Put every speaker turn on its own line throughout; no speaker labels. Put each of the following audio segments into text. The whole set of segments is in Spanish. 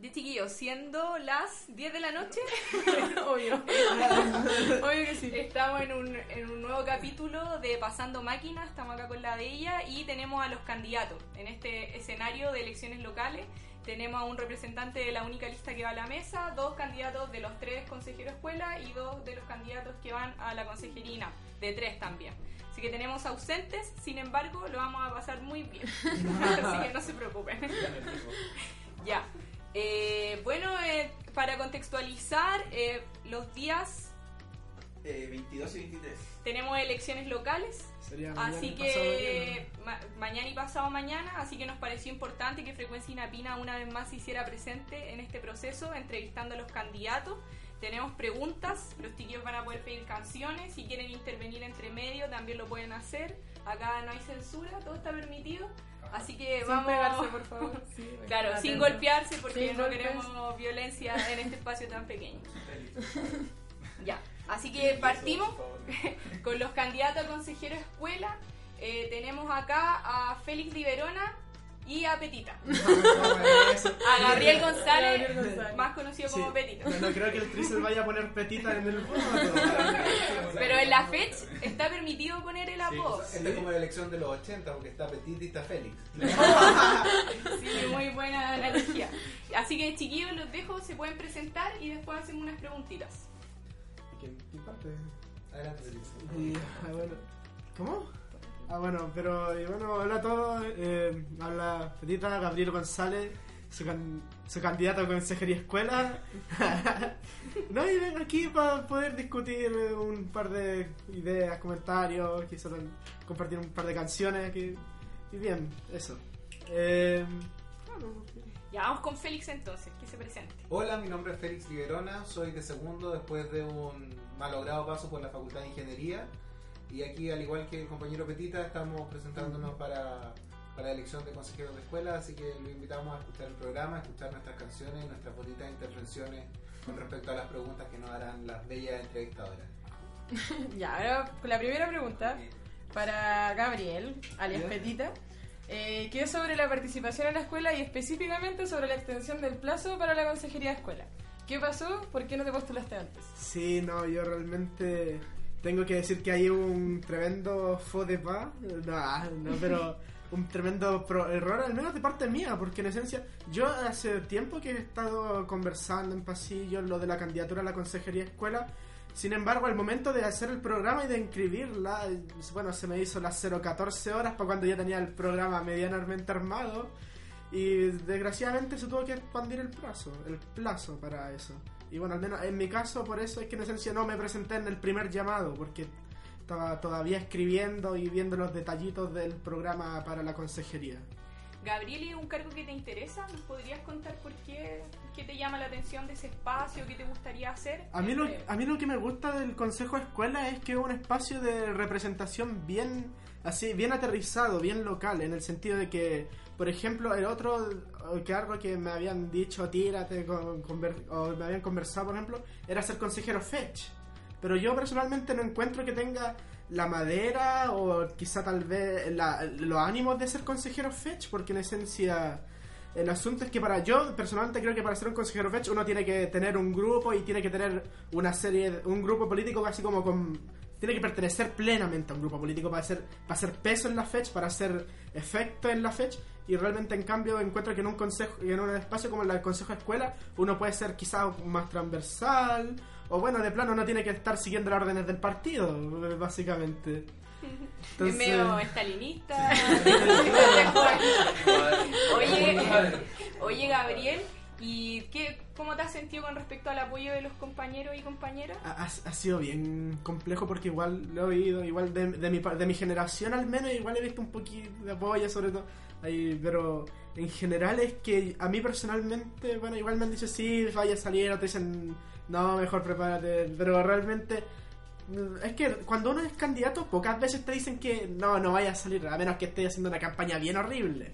Ya chiquillos, siendo las 10 de la noche,
Obvio. Obvio que sí.
estamos en un, en un nuevo capítulo de Pasando Máquinas, estamos acá con la de ella y tenemos a los candidatos en este escenario de elecciones locales. Tenemos a un representante de la única lista que va a la mesa, dos candidatos de los tres consejeros escuela y dos de los candidatos que van a la consejerina, de tres también. Así que tenemos ausentes, sin embargo, lo vamos a pasar muy bien. Así que no se preocupen. Ya. Eh, bueno, eh, para contextualizar, eh, los días
Eh, 22 y 23.
tenemos elecciones locales,
Sería mañana
así
y pasado
que ma- mañana y pasado mañana, así que nos pareció importante que Frecuencia Inapina una vez más se hiciera presente en este proceso, entrevistando a los candidatos. Tenemos preguntas, los chiquillos van a poder pedir canciones, si quieren intervenir entre medio también lo pueden hacer. Acá no hay censura, todo está permitido. Así que
Sin
vamos
pegarse, por favor. Sí,
Claro,
atento.
sin golpearse porque
Sin
no
golpes.
queremos violencia en este espacio tan pequeño. Ya, así que partimos con los candidatos a consejero escuela. Eh, tenemos acá a Félix Riverona y a Petita. A Gabriel González,
Gabriel González.
más conocido como
Sí.
Petita.
No, no creo que el Trisel vaya a poner petita en el formato.
Pero en la FECH está permitido poner el apodo.
Esta es como la elección de los 80 porque está Petit y está Félix.
Sí, muy buena analogía. Así que chiquillos, los dejo, se pueden presentar y después hacemos unas preguntitas.
¿Quién, parte?
Adelante, Félix.
Y, ah, bueno. ¿Cómo? Ah, bueno, pero y bueno, hola a todos. Eh, habla Petita, Gabriel González, su, can- su candidato a consejería escuela. no, y vengo aquí para poder discutir eh, un par de ideas, comentarios, quizás compartir un par de canciones. Que, y bien, eso. Eh, bueno,
Ya vamos con Félix entonces, que se presente.
Hola, mi nombre es Félix Liberona, soy de segundo después de un malogrado paso por la Facultad de Ingeniería. Y aquí, al igual que el compañero Petita, estamos presentándonos para, para la elección de consejeros de escuela, así que lo invitamos a escuchar el programa, a escuchar nuestras canciones y nuestras bonitas intervenciones con respecto a las preguntas que nos harán las bellas entrevistadoras.
Ya, ahora la primera pregunta para Gabriel, alias. Petita, eh, que es sobre la participación en la escuela y específicamente sobre la extensión del plazo para la consejería de escuela. ¿Qué pasó? ¿Por qué no te postulaste antes?
Sí, no, yo realmente tengo que decir que hay un tremendo faux de pas, no, no, pero un tremendo pro- error, al menos de parte mía, porque en esencia yo hace tiempo que he estado conversando en pasillos lo de la candidatura a la consejería escuela, sin embargo, al momento de hacer el programa y de inscribirla, bueno, se me hizo las 014 horas para cuando ya tenía el programa medianamente armado. Y desgraciadamente se tuvo que expandir el plazo, el plazo para eso. Y bueno, al menos en mi caso, por eso es que en esencia no me presenté en el primer llamado, porque estaba todavía escribiendo y viendo los detallitos del programa para la consejería.
Gabriel, ¿es un cargo que te interesa? ¿Nos podrías contar por qué, qué te llama la atención de ese espacio? ¿Qué te gustaría hacer?
A mí, lo, a mí lo que me gusta del Consejo de Escuela es que es un espacio de representación bien así, bien aterrizado, bien local, en el sentido de que, por ejemplo, el otro cargo que me habían dicho, tírate, o me habían conversado, por ejemplo, era ser consejero Fetch. Pero yo personalmente no encuentro que tenga la madera o quizá tal vez la- los ánimos de ser consejero Fetch, porque en esencia el asunto es que para yo personalmente creo que para ser un consejero Fetch uno tiene que tener un grupo y tiene que tener una serie, un grupo político casi como con... Tiene que pertenecer plenamente a un grupo político para hacer, para hacer peso en la Fetch, para hacer efecto en la Fetch. Y realmente en cambio encuentro que en un consejo, en un espacio como el consejo de escuela uno puede ser quizá más transversal o bueno, de plano no tiene que estar siguiendo las órdenes del partido, básicamente.
es medio estalinista. oye, oye, Gabriel, ¿y qué, cómo te has sentido con respecto al apoyo de los compañeros y compañeras?
Ha, sido bien complejo porque igual lo he oído, igual de, de, mi, de mi generación al menos, igual he visto un poquito de apoyo sobre todo. Ahí, pero en general es que a mí personalmente, bueno, igual me han dicho sí, vaya a salir, otros dicen no, mejor prepárate, pero realmente mm, es que cuando uno es candidato pocas veces te dicen que no, no vaya a salir, a menos que esté haciendo una campaña bien horrible.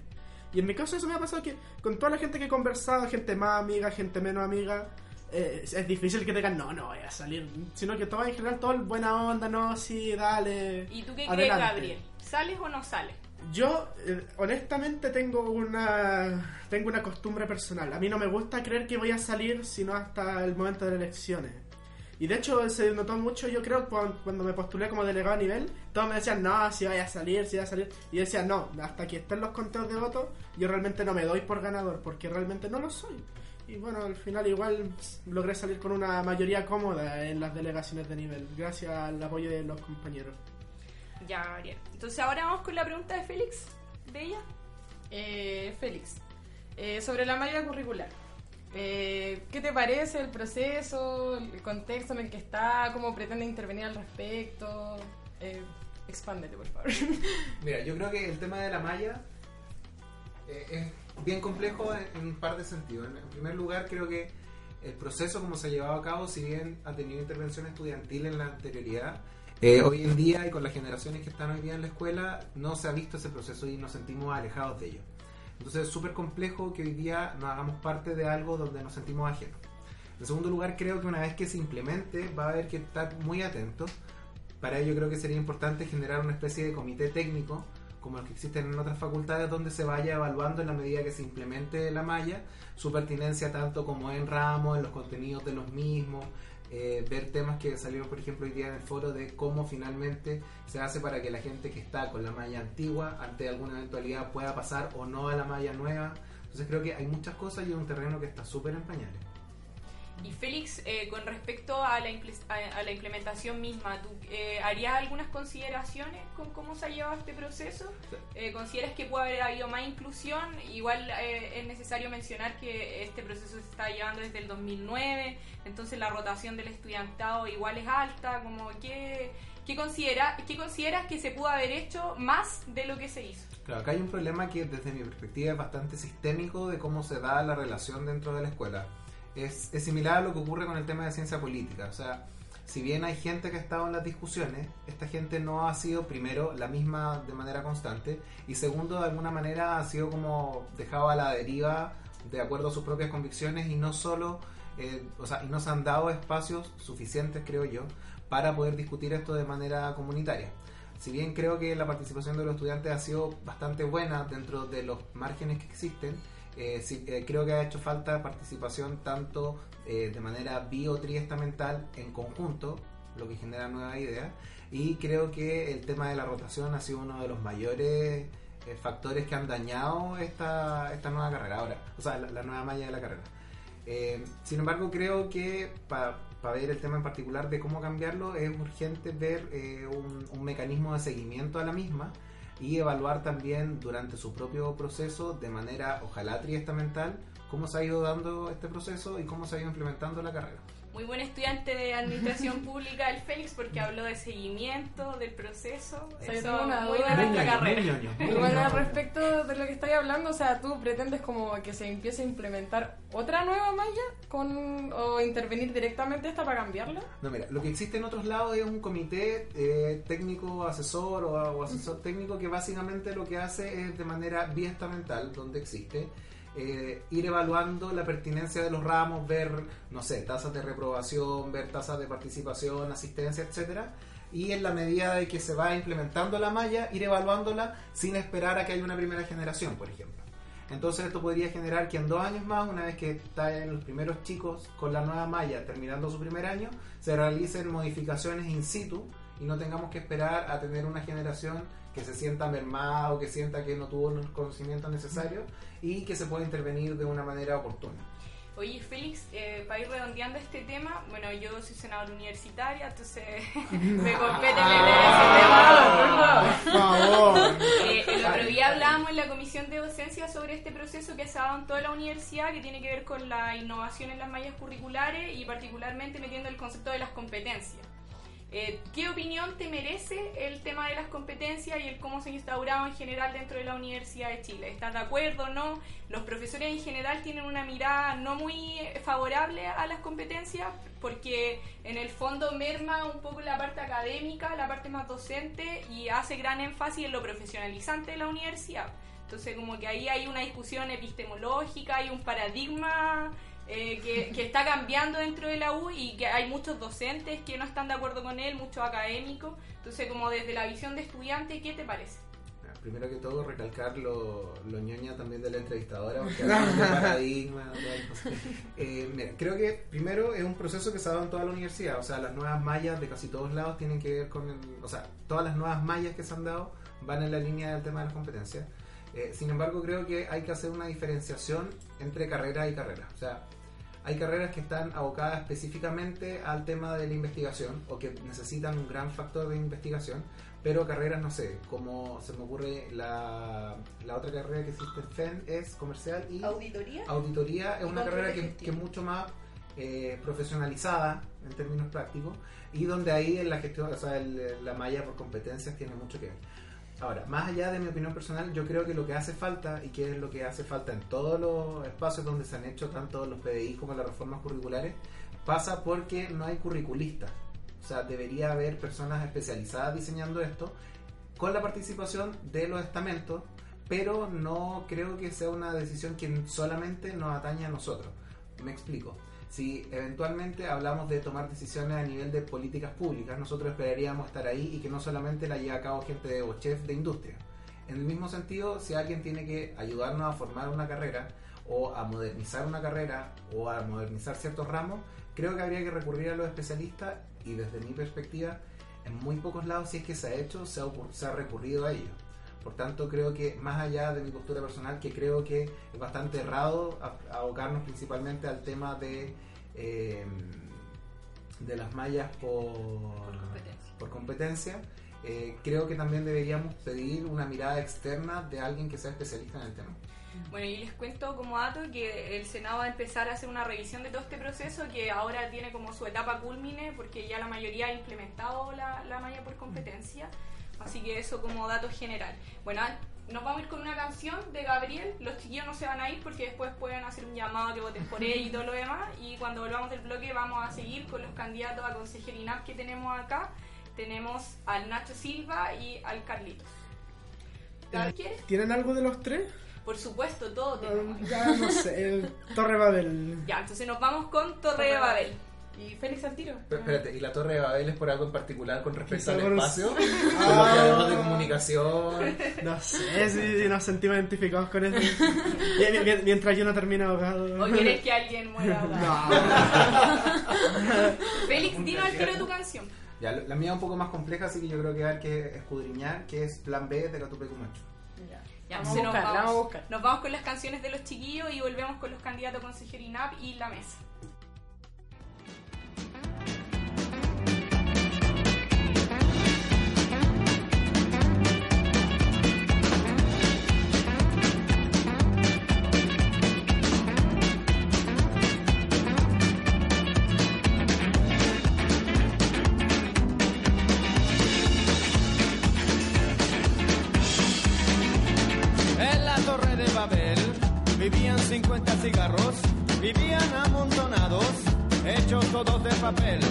Y en mi caso eso me ha pasado que con toda la gente que he conversado, gente más amiga, gente menos amiga, eh, es difícil que te digan, no, no vaya a salir. Sino que todo en general, todo el buena onda, no, sí, dale.
¿Y tú qué
adelante.
crees, Gabriel? ¿Sales o no sales?
Yo, eh, honestamente, tengo una tengo una costumbre personal. A mí no me gusta creer que voy a salir sino hasta el momento de las elecciones. Y de hecho se notó mucho, yo creo, cuando, cuando me postulé como delegado a nivel, todos me decían, no, si vaya a salir, si vaya a salir. Y yo decía, no, hasta que estén los conteos de votos, yo realmente no me doy por ganador, porque realmente no lo soy. Y bueno, al final igual logré salir con una mayoría cómoda en las delegaciones de nivel, gracias al apoyo de los compañeros.
Ya, Gabriel. Entonces ahora vamos con la pregunta de Félix, de ella.
Eh, Félix, eh, sobre la malla curricular. Eh, ¿Qué te parece el proceso, el contexto en el que está, cómo pretende intervenir al respecto? Eh, expándete, por favor.
Mira, yo creo que el tema de la malla eh, es bien complejo en, en un par de sentidos. En, en primer lugar, creo que el proceso como se ha llevado a cabo, si bien ha tenido intervención estudiantil en la anterioridad, eh, hoy en día y con las generaciones que están hoy día en la escuela, no se ha visto ese proceso y nos sentimos alejados de ello. Entonces es súper complejo que hoy día nos hagamos parte de algo donde nos sentimos ajenos. En segundo lugar, creo que una vez que se implemente va a haber que estar muy atentos. Para ello creo que sería importante generar una especie de comité técnico, como los que existen en otras facultades, donde se vaya evaluando en la medida que se implemente la malla, su pertinencia tanto como en ramos, en los contenidos de los mismos, eh, ver temas que salieron, por ejemplo, hoy día en el foro de cómo finalmente se hace para que la gente que está con la malla antigua, ante alguna eventualidad, pueda pasar o no a la malla nueva. Entonces creo que hay muchas cosas y es un terreno que está súper en pañales.
Y Félix, eh, con respecto a la, a la implementación misma, ¿tú eh, harías algunas consideraciones con cómo se ha llevado este proceso? Eh, ¿Consideras que puede haber habido más inclusión? Igual eh, es necesario mencionar que este proceso se está llevando desde el 2009, entonces la rotación del estudiantado igual es alta. Como ¿qué, qué, considera, ¿Qué consideras que se pudo haber hecho más de lo que se hizo?
Claro, acá hay un problema que desde mi perspectiva es bastante sistémico de cómo se da la relación dentro de la escuela. Es, es similar a lo que ocurre con el tema de ciencia política. O sea, si bien hay gente que ha estado en las discusiones, esta gente no ha sido, primero, la misma de manera constante, y segundo, de alguna manera ha sido como dejado a la deriva de acuerdo a sus propias convicciones y no solo, eh, o sea, y no se han dado espacios suficientes, creo yo, para poder discutir esto de manera comunitaria. Si bien creo que la participación de los estudiantes ha sido bastante buena dentro de los márgenes que existen, eh, sí, eh, creo que ha hecho falta participación tanto eh, de manera bio-triestamental en conjunto, lo que genera nuevas ideas, y creo que el tema de la rotación ha sido uno de los mayores eh, factores que han dañado esta, esta nueva carrera, ahora, o sea, la, la nueva malla de la carrera. Eh, sin embargo, creo que para ver el tema en particular de cómo cambiarlo, es urgente ver eh, un, un mecanismo de seguimiento a la misma y evaluar también durante su propio proceso, de manera ojalá triestamental, cómo se ha ido dando este proceso y cómo se ha ido implementando la carrera.
Muy buen estudiante de administración pública el Félix porque habló de seguimiento del proceso.
sea, yo
Eso
tengo una
muy
muy
carrera.
muy
al respecto de lo que estáis hablando, o sea, tú pretendes como que se empiece a implementar otra nueva malla con o intervenir directamente esta para cambiarla.
No, mira, lo que existe en otros lados es un comité eh, técnico asesor o, o asesor técnico que básicamente lo que hace es de manera biestamental, donde existe, eh, ir evaluando la pertinencia de los ramos, ver, no sé, tasas de reprobación, ver tasas de participación, asistencia, etcétera, y en la medida de que se va implementando la malla, ir evaluándola sin esperar a que haya una primera generación, por ejemplo. Entonces esto podría generar que en dos años más, una vez que están los primeros chicos con la nueva malla terminando su primer año, se realicen modificaciones in situ y no tengamos que esperar a tener una generación que se sienta mermada o que sienta que no tuvo los conocimientos necesarios y que se pueda intervenir de una manera oportuna.
Oye, Félix, eh, para ir redondeando este tema, bueno, yo soy senadora universitaria, entonces me compete leer ese tema.
Por favor.
Eh, el otro día hablábamos en la comisión de docencia sobre este proceso que se ha dado en toda la universidad que tiene que ver con la innovación en las mallas curriculares y particularmente metiendo el concepto de las competencias. Eh, ¿Qué opinión te merece el tema de las competencias y el cómo se ha instaurado en general dentro de la Universidad de Chile? ¿Estás de acuerdo o no? Los profesores en general tienen una mirada no muy eh, favorable a las competencias porque en el fondo merma un poco la parte académica, la parte más docente y hace gran énfasis en lo profesionalizante de la universidad. Entonces como que ahí hay una discusión epistemológica, hay un paradigma eh, que, que está cambiando dentro de la U y que hay muchos docentes que no están de acuerdo con él, muchos académicos. Entonces, como desde la visión de estudiante, ¿qué te parece?
primero que todo recalcar lo, lo ñoña también de la entrevistadora, porque hablamos de paradigma. todo eso. Eh, mira, creo que primero es un proceso que se ha dado en toda la universidad, o sea, las nuevas mallas de casi todos lados tienen que ver con el, o sea, todas las nuevas mallas que se han dado van en la línea del tema de las competencias. Eh, sin embargo, creo que hay que hacer una diferenciación entre carrera y carrera. O sea, hay carreras que están abocadas específicamente al tema de la investigación o que necesitan un gran factor de investigación, pero carreras, no sé, como se me ocurre la, la otra carrera que existe en FEN es comercial y
¿Auditoría?
auditoría es una carrera que, es mucho más eh, profesionalizada en términos prácticos y donde ahí en la gestión, o sea, el- la malla por competencias tiene mucho que ver. Ahora, más allá de mi opinión personal, yo creo que lo que hace falta y que es lo que hace falta en todos los espacios donde se han hecho tanto los PDI como las reformas curriculares, pasa porque no hay curriculistas. O sea, debería haber personas especializadas diseñando esto con la participación de los estamentos, pero no creo que sea una decisión que solamente nos atañe a nosotros. Me explico. Si eventualmente hablamos de tomar decisiones a nivel de políticas públicas, nosotros esperaríamos estar ahí y que no solamente la lleve a cabo gente de, o chef de industria. En el mismo sentido, si alguien tiene que ayudarnos a formar una carrera o a modernizar una carrera o a modernizar ciertos ramos, creo que habría que recurrir a los especialistas y desde mi perspectiva, en muy pocos lados, si es que se ha hecho, se ha, se ha recurrido a ello. Por tanto, creo que más allá de mi postura personal, que creo que es bastante errado abocarnos principalmente al tema de, eh, de las mallas por,
competencia.
por competencia, eh, creo que también deberíamos pedir una mirada externa de alguien que sea especialista en el tema.
Bueno, y les cuento como dato que el Senado va a empezar a hacer una revisión de todo este proceso que ahora tiene como su etapa culmine porque ya la mayoría ha implementado la, la malla por competencia. Así que eso como dato general. Bueno, ah, nos vamos a ir con una canción de Gabriel. Los chiquillos no se van a ir porque después pueden hacer un llamado que voten por él y todo lo demás. Y cuando volvamos del bloque vamos a seguir con los candidatos a consejero INAP que tenemos acá. Tenemos al Nacho Silva y al Carlitos. ¿Quieres?
¿Tienen algo de los tres?
Por supuesto, todo tenemos.
Ya no sé, el Torre Babel.
Ya, entonces nos vamos con Torre Babel.
Y Félix al tiro.
Pero espérate, ¿y la Torre de Babel es por algo en particular con respecto al espacio? ¿Por
Ah.
lo que hablamos de comunicación?
No sé si nos sentimos identificados con eso. Mien- mien- Mientras yo no termine ahogado.
¿O quieres que alguien muera ahora?
No.
Félix, dinos al tiro de tu canción.
Ya, la mía es un poco más compleja, así que yo creo que hay que escudriñar, que es Plan B de Catupecu Macho.
Ya.
Ya,
vamos, a
nos
buscar, la
vamos,
vamos a buscar.
nos vamos con las canciones de los chiquillos y volvemos con los candidatos a consejero INAP y la mesa.
Papel,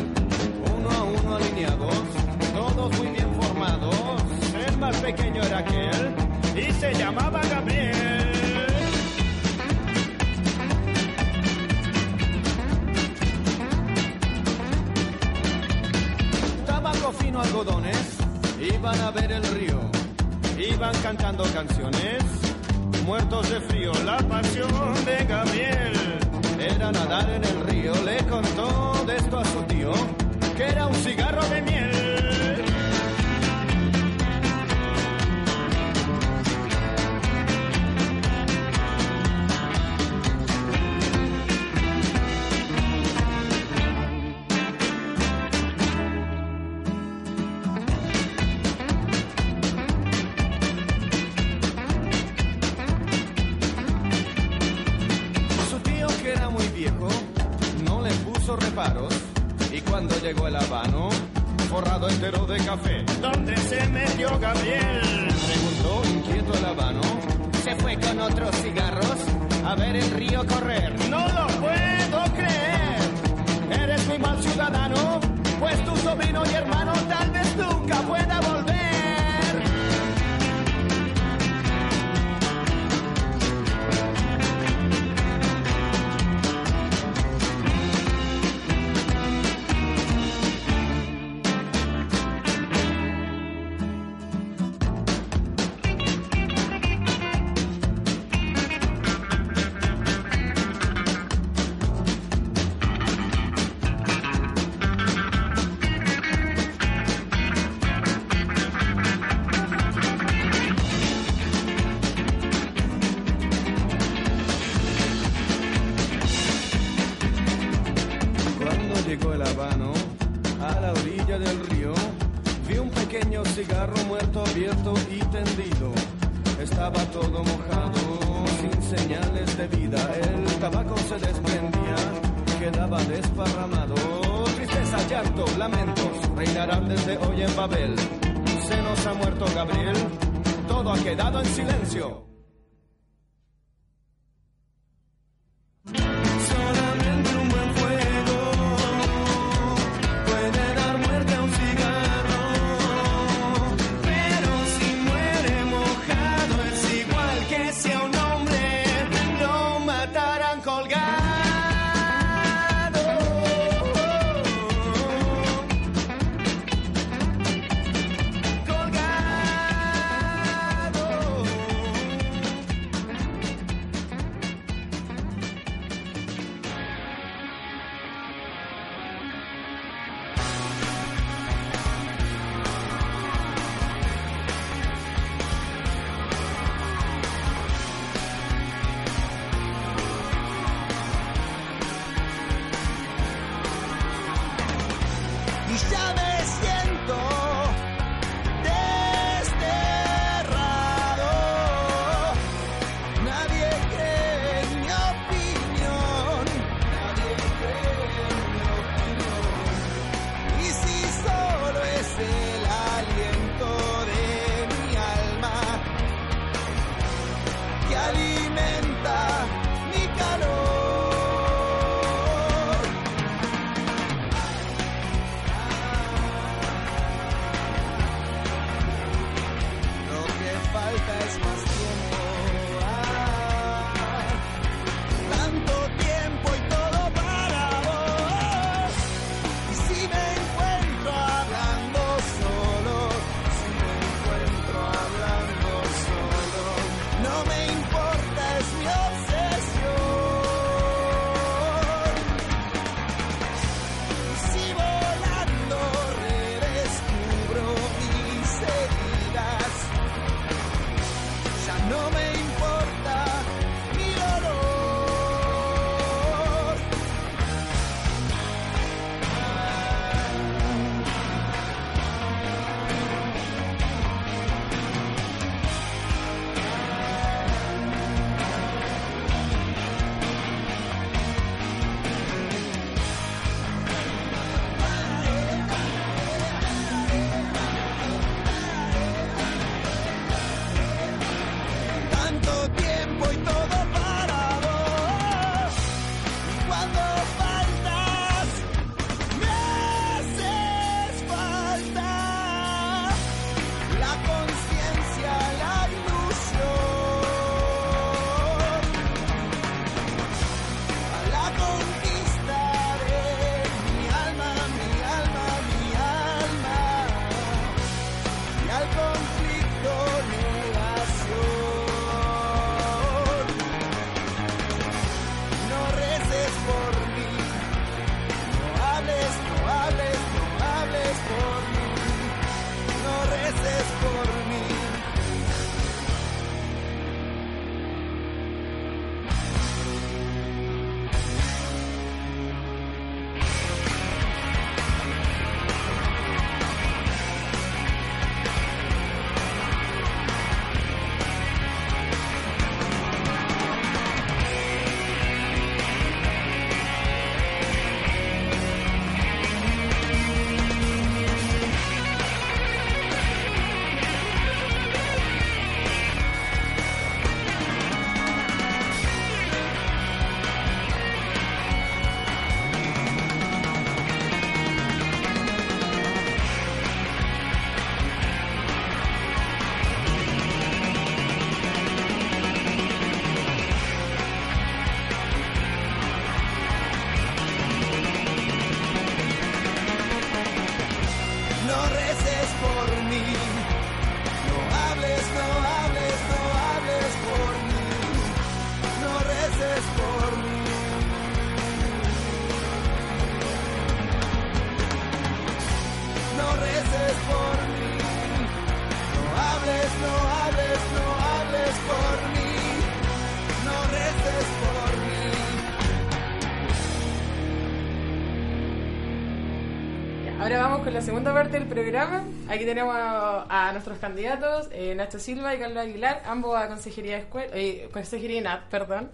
con la
segunda parte del programa. Aquí tenemos a, a nuestros candidatos, eh, Nacho Silva y Carlos Aguilar, ambos a Consejería, de Escuela, eh, Consejería INAT, perdón.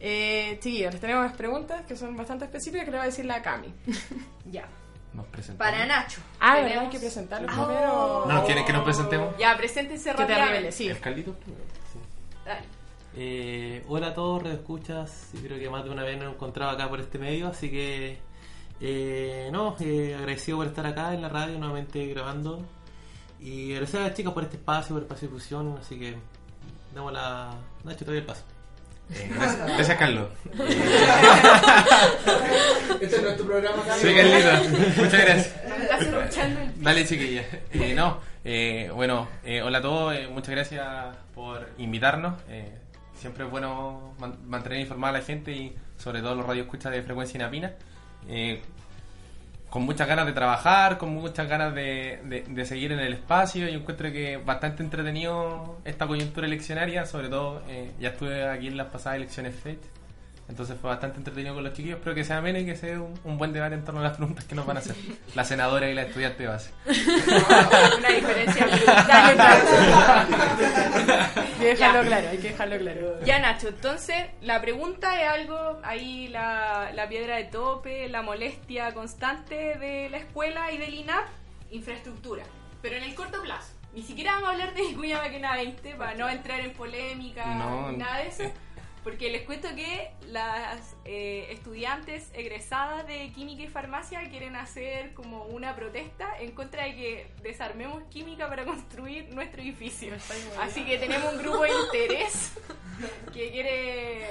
Eh, chiquillos, les tenemos preguntas que son bastante específicas que le va a decir la Cami.
Ya.
Nos presentamos.
Para Nacho.
Ah, ¿verdad?
tenemos-
Hay que presentarlo
Oh.
primero.
No, ¿quieren que nos presentemos?
Ya, preséntense
Que te
rápidamente.
sí.
El Carlitos primero. sí.
Dale.
Eh, hola a todos, Radio Escuchas. Sí, creo que más de una vez nos hemos encontrado acá por este medio, así que eh, no, eh, agradecido por estar acá en la radio nuevamente grabando. Y agradecer a las chicas por este espacio, por el espacio de difusión, así que damos la. Nacho, te doy el paso.
Eh, gracias, gracias, Carlos.
Este no es tu programa, Carlos.
Sí, Carlitos. Muchas gracias.
No me estás escuchando el
Dale, chiquilla. Eh, no, eh, bueno, eh, hola a todos. eh, muchas gracias por invitarnos. eh, siempre es bueno man- mantener informada a la gente y sobre todo los radioescuchas de frecuencia inapina. Eh, con muchas ganas de trabajar, con muchas ganas de, de- de seguir en el espacio. Yo encuentro que bastante entretenido esta coyuntura eleccionaria, sobre todo eh, ya estuve aquí en las pasadas elecciones FED. Entonces fue bastante entretenido con los chiquillos. Espero que sea ameno y que sea un, un buen debate en torno a las preguntas que nos van a hacer la senadora y la estudiante de base.
Una diferencia
que dejarlo
Ya.
claro, hay que dejarlo claro.
Ya Nacho, entonces la pregunta es algo, ahí la, la piedra de tope, la molestia constante de la escuela y del INAP, infraestructura. Pero en el corto plazo. Ni siquiera vamos a hablar de Vicuña Maquena 20 para no entrar en polémica
No.
ni nada de eso. Porque les cuento que las eh, estudiantes egresadas de química y farmacia quieren hacer como una protesta en contra de que desarmemos química para construir nuestro edificio. Así que tenemos un grupo de interés que quiere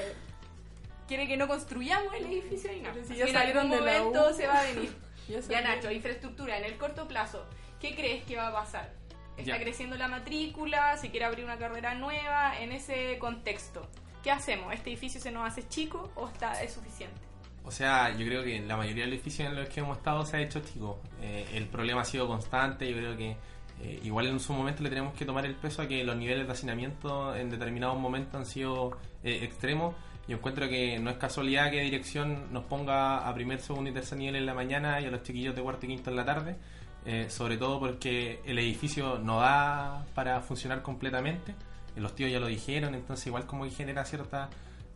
quiere que no construyamos el edificio y nada.
Pero si ya
en algún
salieron de la
momento
U.
se va a venir.
Ya
Ya. Nacho, infraestructura en el corto plazo. ¿Qué crees que va a pasar? Está
Ya.
creciendo la matrícula, se quiere abrir una carrera nueva en ese contexto. ¿Qué hacemos? ¿Este edificio se nos hace chico o está es suficiente?
O sea, yo creo que la mayoría de los edificios en los que hemos estado se ha hecho chico. Eh, el problema ha sido constante. Yo creo que eh, igual en su momento le tenemos que tomar el peso a que los niveles de hacinamiento en determinados momentos han sido eh, extremos. Yo encuentro que no es casualidad que dirección nos ponga a primer, segundo y tercer nivel en la mañana y a los chiquillos de cuarto y quinto en la tarde. sobre todo porque el edificio no da para funcionar completamente. Los tíos ya lo dijeron, entonces igual como que genera cierta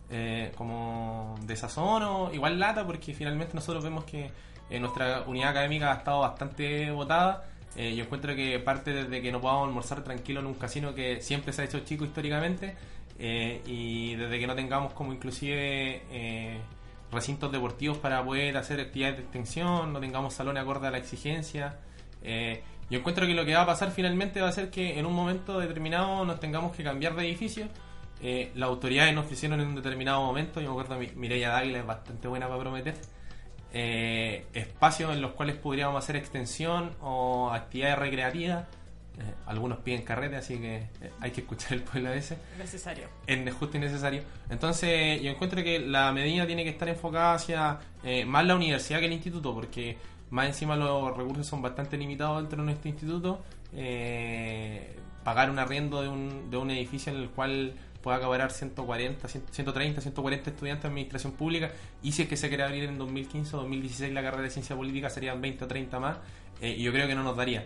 eh, como desazón o igual lata porque finalmente nosotros vemos que eh, nuestra unidad académica ha estado bastante votada. Eh, yo encuentro que parte desde que no podamos almorzar tranquilo en un casino que siempre se ha hecho chico históricamente y desde que no tengamos como inclusive recintos deportivos para poder hacer actividades de extensión, no tengamos salones acorde a la exigencia. Yo encuentro que lo que va a pasar finalmente va a ser que en un momento determinado nos tengamos que cambiar de edificio. Eh, las autoridades nos ofrecieron en un determinado momento, yo me acuerdo Mi- Mireia Dávila es bastante buena para prometer, eh, espacios en los cuales podríamos hacer extensión o actividades recreativas. Eh, algunos piden carrete, así que eh, hay que escuchar el pueblo a veces
Necesario.
es justo y necesario. Entonces, yo encuentro que la medida tiene que estar enfocada hacia eh, más la universidad que el instituto, porque más encima los recursos son bastante limitados dentro de nuestro instituto. Eh, pagar un arriendo de un, de un edificio en el cual pueda caber 140, 100, 130, 140 estudiantes de administración pública y si es que se quiere abrir en 2015 o 2016 la carrera de ciencia política serían 20 o 30 más eh, y yo creo que no nos daría.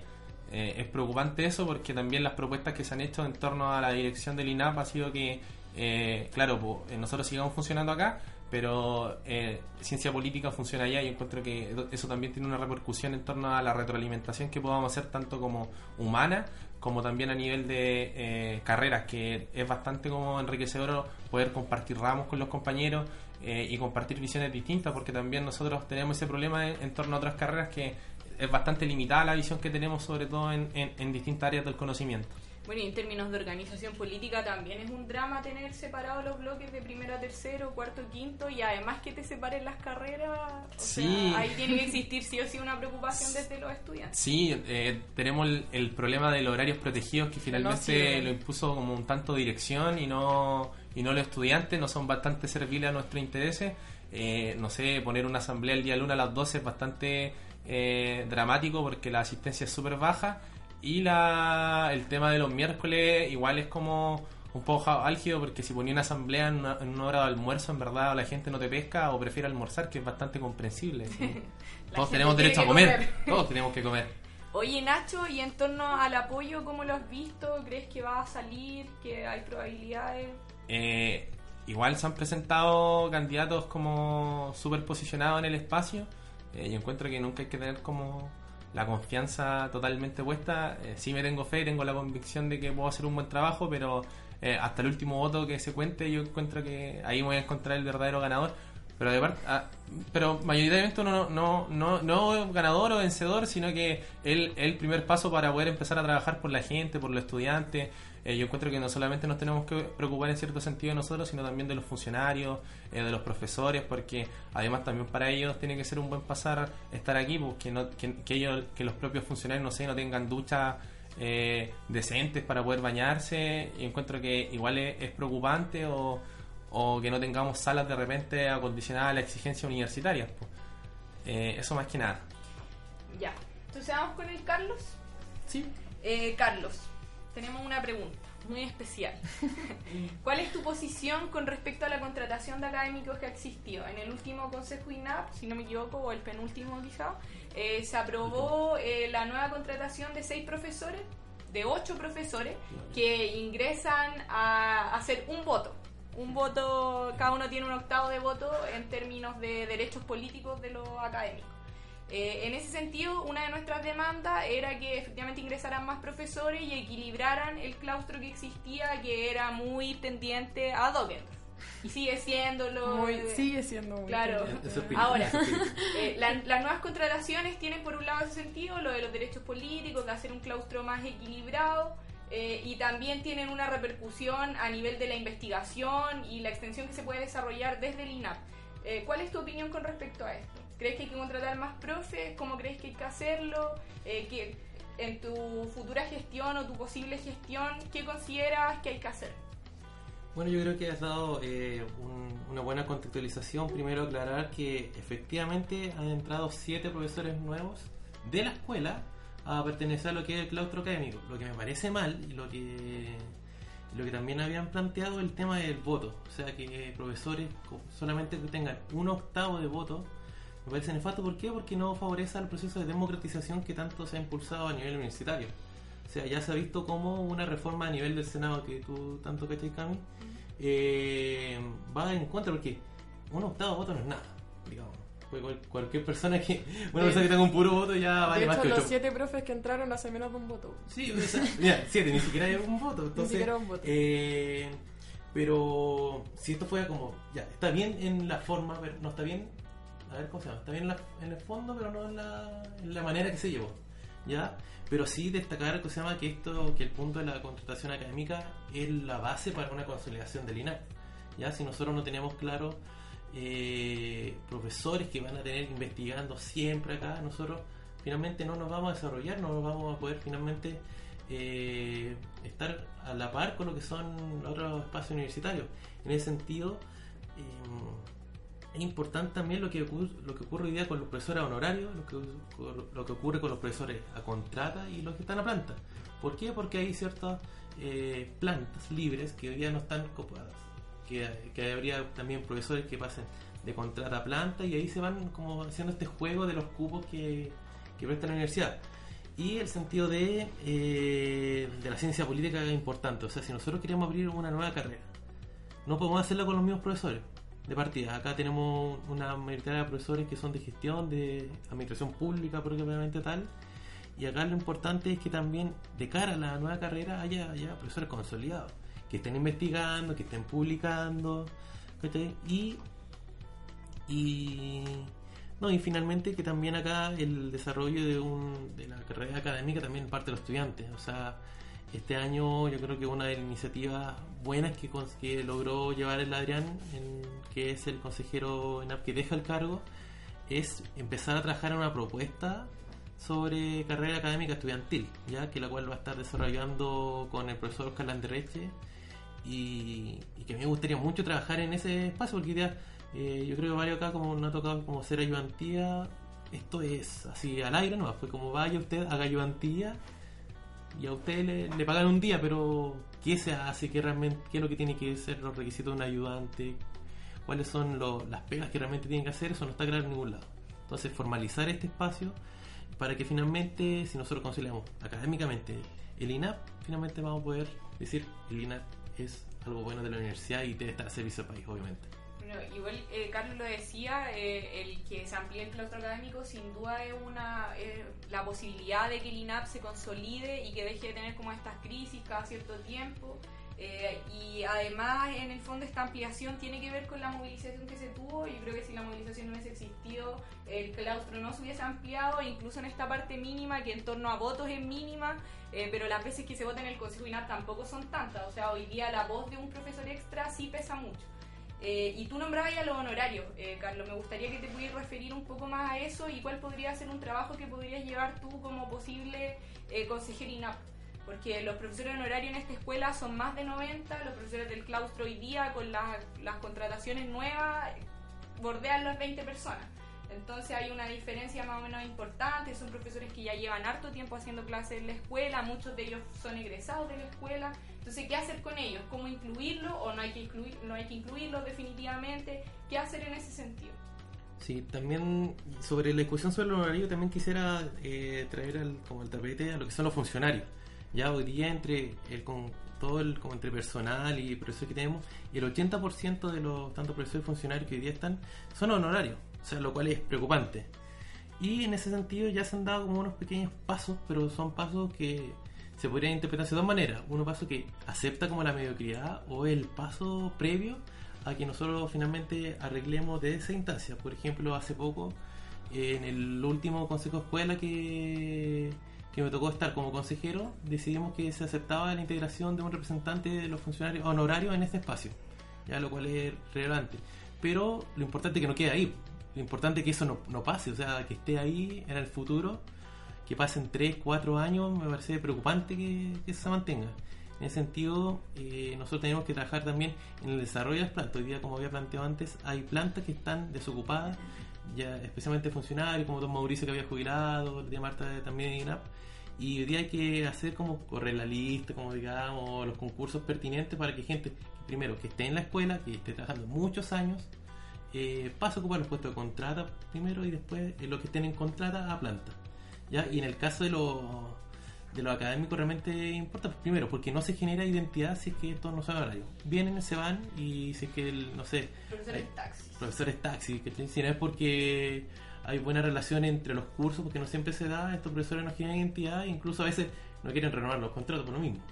Eh, es preocupante eso porque también las propuestas que se han hecho en torno a la dirección del INAP ha sido que, eh, claro, po, eh, nosotros sigamos funcionando acá, pero eh, ciencia política funciona allá y encuentro que eso también tiene una repercusión en torno a la retroalimentación que podamos hacer tanto como humana como también a nivel de eh, carreras, que es bastante como enriquecedor poder compartir ramos con los compañeros eh, y compartir visiones distintas, porque también nosotros tenemos ese problema en, torno a otras carreras que es bastante limitada la visión que tenemos, sobre todo en- en distintas áreas del conocimiento.
Bueno, y en términos de organización política también es un drama tener separados los bloques de primero a tercero, cuarto a quinto y además que te separen las carreras. O
Sí.
sea, ahí tiene que existir sí o sí una preocupación desde los estudiantes.
Sí, eh, tenemos el, el problema de los horarios protegidos que finalmente
sirven.
lo impuso como un tanto dirección y no y no los estudiantes, no son bastante serviles a nuestros intereses. Eh, no sé, poner una asamblea el día lunes a las 12 es bastante eh, dramático porque la asistencia es súper baja y la, el tema de los miércoles igual es como un poco álgido porque si ponía una asamblea en una, en una hora de almuerzo, en verdad la gente no te pesca o prefiere almorzar, que es bastante comprensible. Todos tenemos derecho a comer.
comer.
Todos tenemos que comer.
Oye Nacho, y en torno al apoyo, ¿cómo lo has visto? ¿Crees que va a salir? ¿Que hay probabilidades?
Eh, igual se han presentado candidatos como super posicionados en el espacio. Eh, yo encuentro que nunca hay que tener como la confianza totalmente puesta. Eh, sí me tengo fe, tengo la convicción de que puedo hacer un buen trabajo, pero eh, hasta el último voto que se cuente yo encuentro que ahí voy a encontrar el verdadero ganador. Pero de part- ah, pero mayoritariamente no, no, no, no ganador o vencedor, sino que el, el primer paso para poder empezar a trabajar por la gente, por los estudiantes. Eh, yo encuentro que no solamente nos tenemos que preocupar en cierto sentido de nosotros, sino también de los funcionarios, eh, de los profesores, porque además también para ellos tiene que ser un buen pasar estar aquí, pues, que, no, que, que ellos, que los propios funcionarios, no sé, no tengan duchas eh, decentes para poder bañarse. Y encuentro que igual es, es preocupante o, o que no tengamos salas de repente acondicionadas a las exigencias universitarias. pues. Eh, eso más que nada.
Ya. Entonces vamos con el Carlos.
Sí.
Eh, Carlos, tenemos una pregunta muy especial. ¿Cuál es tu posición con respecto a la contratación de académicos que ha existido? En el último Consejo INAP, si no me equivoco, o el penúltimo quizá, eh, se aprobó eh, la nueva contratación de seis profesores, de ocho profesores, que ingresan a hacer un voto. Un voto, cada uno tiene un octavo de voto en términos de derechos políticos de los académicos. Eh, en ese sentido, una de nuestras demandas era que efectivamente ingresaran más profesores y equilibraran el claustro que existía, que era muy tendiente a Dockendorf. Y sigue siéndolo.
Muy-
eh,
sigue siendo muy
Claro. Ahora, eh, la- las nuevas contrataciones tienen por un lado ese sentido, lo de los derechos políticos, de hacer un claustro más equilibrado, eh, y también tienen una repercusión a nivel de la investigación y la extensión que se puede desarrollar desde el INAP. Eh, ¿Cuál es tu opinión con respecto a esto? ¿Crees que hay que contratar más profes? ¿Cómo crees que hay que hacerlo? Eh, que en tu futura gestión o tu posible gestión, ¿qué consideras que hay que hacer?
Bueno, yo creo que has dado eh, un- una buena contextualización. Primero aclarar que efectivamente han entrado siete profesores nuevos de la escuela a pertenecer a lo que es el claustro académico. Lo que me parece mal y lo que, lo que también habían planteado el tema del voto. O sea, que profesores co- solamente tengan un octavo de voto me parece nefasto. ¿Por qué? Porque no favorece el proceso de democratización que tanto se ha impulsado a nivel universitario. O sea, ya se ha visto como una reforma a nivel del Senado que tú tanto cachai, Cami, eh, va en contra porque un octavo voto no es nada, digamos. Cual- cualquier persona que, una persona que tenga un puro voto ya vale
de
más
hecho,
que
los
ocho.
siete profes que entraron hace menos de un voto.
Sí, o sea, mira, siete, ni siquiera hay un voto. Entonces,
siquiera un voto.
eh, pero si esto fuera como, ya, está bien en la forma, pero no está bien, a ver cómo se llama, está bien en, el fondo, pero no en la, en la manera que se llevó, ¿ya? Pero sí destacar que se llama que esto, que el punto de la contratación académica es la base para una consolidación del INAC, ¿ya? Si nosotros no tenemos claro eh, profesores que van a tener investigando siempre acá, nosotros finalmente no nos vamos a desarrollar, no nos vamos a poder finalmente eh, estar a la par con lo que son otros espacios universitarios. En ese sentido, eh, es importante también lo que, ocurre, lo que ocurre hoy día con los profesores honorarios, lo que, lo que ocurre con los profesores a contrata y los que están a planta. ¿Por qué? Porque hay ciertas eh, plantas libres que hoy día no están copadas. Que, que habría también profesores que pasen de contrata a planta y ahí se van como haciendo este juego de los cupos que, que presta la universidad. Y el sentido de, eh, de la ciencia política es importante. O sea, si nosotros queremos abrir una nueva carrera, no podemos hacerlo con los mismos profesores de partida. Acá tenemos una mayoría de profesores que son de gestión, de administración pública propiamente tal. Y acá lo importante es que también de cara a la nueva carrera haya, haya profesores consolidados, que estén investigando, que estén publicando. ¿cachai? Y, y, no, y finalmente que también acá el desarrollo de, un, de la carrera académica también parte de los estudiantes. O sea, este año yo creo que una de las iniciativas buenas que, que logró llevar el Adrián, en- que es el consejero ENAP que deja el cargo, es empezar a trabajar en una propuesta sobre carrera académica estudiantil, ya que la cual va a estar desarrollando con el profesor Oscar Landerreche. Y, y que a mí me gustaría mucho trabajar en ese espacio porque día, eh, yo creo que varios acá como no ha tocado como ser ayudantía esto es así al aire no fue como vaya usted haga ayudantía y a usted le, le pagan un día, pero ¿qué se hace? ¿Qué, realmente, ¿Qué es lo que tiene que ser los requisitos de un ayudante? ¿Cuáles son lo- las pegas que realmente tienen que hacer? Eso no está claro en ningún lado. Entonces, formalizar este espacio para que finalmente, si nosotros conciliamos académicamente el INAP, finalmente vamos a poder decir el INAP es algo bueno de la universidad y debe estar al servicio del país, obviamente.
Igual eh, Carlos lo decía, eh, el que se amplíe el claustro académico sin duda es una eh, la posibilidad de que el INAP se consolide y que deje de tener como estas crisis cada cierto tiempo. Eh, y además, en el fondo, esta ampliación tiene que ver con la movilización que se tuvo. Yo creo que si la movilización no hubiese existido, el claustro no se hubiese ampliado, incluso en esta parte mínima, que en torno a votos es mínima, pero las veces que se vota en el Consejo INAP tampoco son tantas. O sea, hoy día la voz de un profesor extra sí pesa mucho. Eh, y tú nombrabas ya los honorarios, eh, Carlos. Me gustaría que te pudieras referir un poco más a eso y cuál podría ser un trabajo que podrías llevar tú como posible eh, consejero INAP. Porque los profesores honorarios en esta escuela son más de 90, los profesores del claustro hoy día con las, las contrataciones nuevas bordean las 20 personas. Entonces hay una diferencia más o menos importante, son profesores que ya llevan harto tiempo haciendo clases en la escuela, muchos de ellos son egresados de la escuela. Entonces, ¿qué hacer con ellos? ¿Cómo incluirlo o no hay que incluir, no hay que incluirlos definitivamente? ¿Qué hacer en ese sentido?
Sí, también sobre la discusión sobre el horario también quisiera eh, traer al, como el tapete a lo que son los funcionarios. Ya hoy día entre el con todo el como entre personal y profesores que tenemos, el 80% de los tanto profesores y funcionarios que hoy día están son honorarios, o sea, lo cual es preocupante. Y en ese sentido ya se han dado como unos pequeños pasos, pero son pasos que se podrían interpretar de dos maneras. Uno paso que acepta como la mediocridad o el paso previo a que nosotros finalmente arreglemos de esa instancia. Por ejemplo, hace poco, eh, en el último consejo de escuela que, que me tocó estar como consejero, decidimos que se aceptaba la integración de un representante de los funcionarios honorarios en este espacio, ya lo cual es relevante. Pero lo importante es que no quede ahí, lo importante es que eso no, no pase, o sea, que esté ahí en el futuro, que pasen 3, 4 años, me parece preocupante que, se mantenga. En ese sentido, eh, nosotros tenemos que trabajar también en el desarrollo de las plantas. Hoy día, como había planteado antes, hay plantas que están desocupadas, ya especialmente funcionarios, como don Mauricio que había jubilado, la tía Marta también en INAP. Y hoy día hay que hacer como correr la lista, como digamos, los concursos pertinentes para que gente, primero, que esté en la escuela, que esté trabajando muchos años, eh, pase a ocupar los puestos de contrata primero y después eh, los que estén en contrata a planta. ¿Ya? Y en el caso de los de lo académico realmente importa primero porque no se genera identidad si es que estos no son horarios vienen se van y si es que el, no sé
Profesores
hay
taxis.
profesores taxi que si no es porque hay buena relación entre los cursos porque no siempre se da estos profesores no generan identidad e incluso a veces no quieren renovar los contratos por lo mismo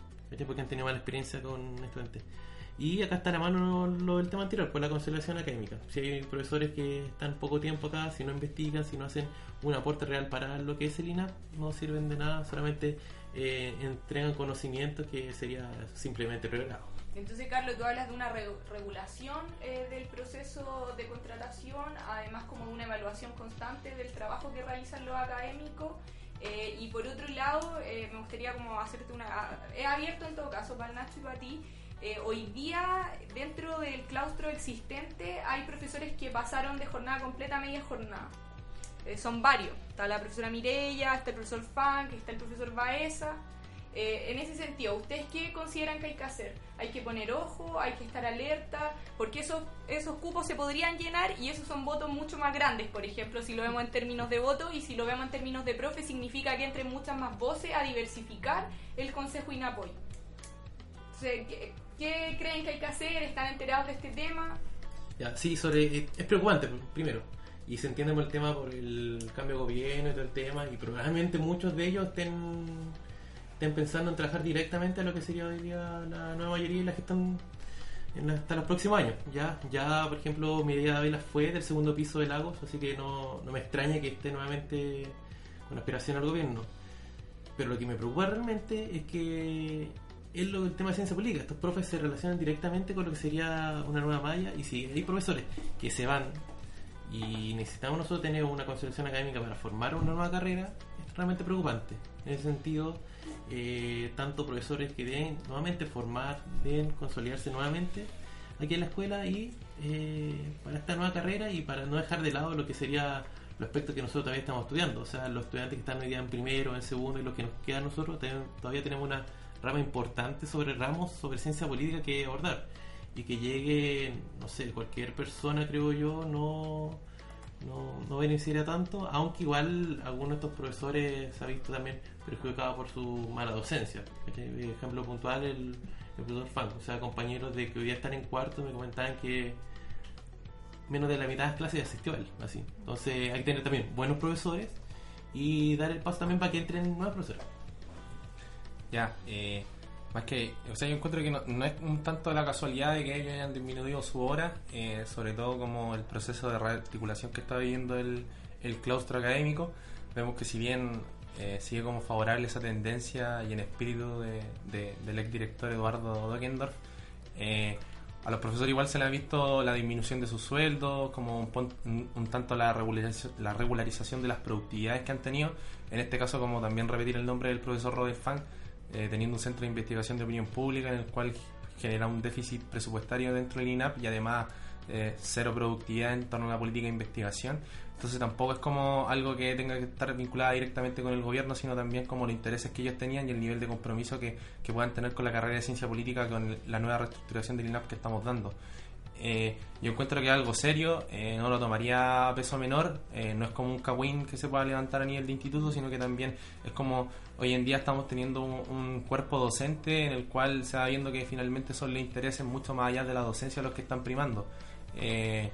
porque han tenido mala experiencia con estudiantes y acá está la mano lo del tema anterior, pues la conciliación académica. Si hay profesores que están poco tiempo acá, si no investigan, si no hacen un aporte real para lo que es el INAP, no sirven de nada, solamente eh, entregan conocimientos que sería simplemente pregrado.
Entonces, Carlos, tú hablas de una re- regulación eh, del proceso de contratación, además como de una evaluación constante del trabajo que realizan los académicos. eh, y por otro lado, me gustaría como hacerte una... He abierto en todo caso para el Nacho y para ti. Eh, hoy día, dentro del claustro existente, hay profesores que pasaron de jornada completa a media jornada. Eh, son varios. Está la profesora Mirella, está el profesor Funk, está el profesor Baeza. Eh, en ese sentido, ¿ustedes qué consideran que hay que hacer? ¿Hay que poner ojo? ¿Hay que estar alerta? Porque esos, esos cupos se podrían llenar y esos son votos mucho más grandes, por ejemplo, si lo vemos en términos de votos y si lo vemos en términos de profe, significa que entre muchas más voces a diversificar el Consejo INAPOY. Entonces, ¿qué, creen que hay que hacer? ¿Están enterados de este tema?
Ya, sí, sobre, es preocupante, primero. Y se entiende por el tema por el cambio de gobierno y todo el tema. Y probablemente muchos de ellos estén, estén pensando en trabajar directamente a lo que sería hoy día la nueva mayoría y que están en la- hasta los próximos años. Ya, ya por ejemplo, Mireia Vela fue del segundo piso de Lagos, así que no, no me extraña que esté nuevamente con aspiración al gobierno. Pero lo que me preocupa realmente es que es lo el tema de ciencia política. Estos profes se relacionan directamente con lo que sería una nueva malla y si hay profesores que se van y necesitamos nosotros tener una consolidación académica para formar una nueva carrera, es realmente preocupante. En ese sentido, eh, tanto profesores que deben nuevamente formar, deben consolidarse nuevamente aquí en la escuela y eh, para esta nueva carrera y para no dejar de lado lo que sería los aspectos que nosotros también estamos estudiando. O sea, los estudiantes que están hoy día en primero, en segundo y los que nos quedan nosotros, todavía tenemos una rama importante sobre ramos, sobre ciencia política que abordar. Y que llegue, no sé, cualquier persona, creo yo, no, no, no beneficiaría tanto, aunque igual algunos de estos profesores se ha visto también perjudicados por su mala docencia. Ejemplo puntual, el, profesor Fang, o sea, compañeros de que hoy día están en cuarto me comentaban que menos de la mitad de las clases asistió él, así. Entonces hay que tener también buenos profesores y dar el paso también para que entren nuevos profesores.
Ya, eh, más que, o sea, yo encuentro que no, no es un tanto la casualidad de que ellos hayan disminuido su hora, eh, sobre todo como el proceso de rearticulación que está viviendo el, el claustro académico. Vemos que si bien eh, sigue como favorable esa tendencia y en espíritu de, de- del exdirector Eduardo Dockendorf, eh, a los profesores igual se le ha visto la disminución de sus sueldos, como un- un tanto la regularización, la regularización de las productividades que han tenido. En este caso, como también repetir el nombre del profesor Robert Fang, eh, teniendo un centro de investigación de opinión pública en el cual genera un déficit presupuestario dentro del INAP y además eh, cero productividad en torno a la política de investigación. Entonces tampoco es como algo que tenga que estar vinculada directamente con el gobierno, sino también como los intereses que ellos tenían y el nivel de compromiso que, que puedan tener con la carrera de ciencia política con la nueva reestructuración del INAP que estamos dando. Eh, yo encuentro que es algo serio, eh, no lo tomaría a peso menor, eh, no es como un cagüín que se pueda levantar a nivel de instituto, sino que también es como hoy en día estamos teniendo un, un cuerpo docente en el cual se va viendo que finalmente son los intereses mucho más allá de la docencia los que están primando. Eh,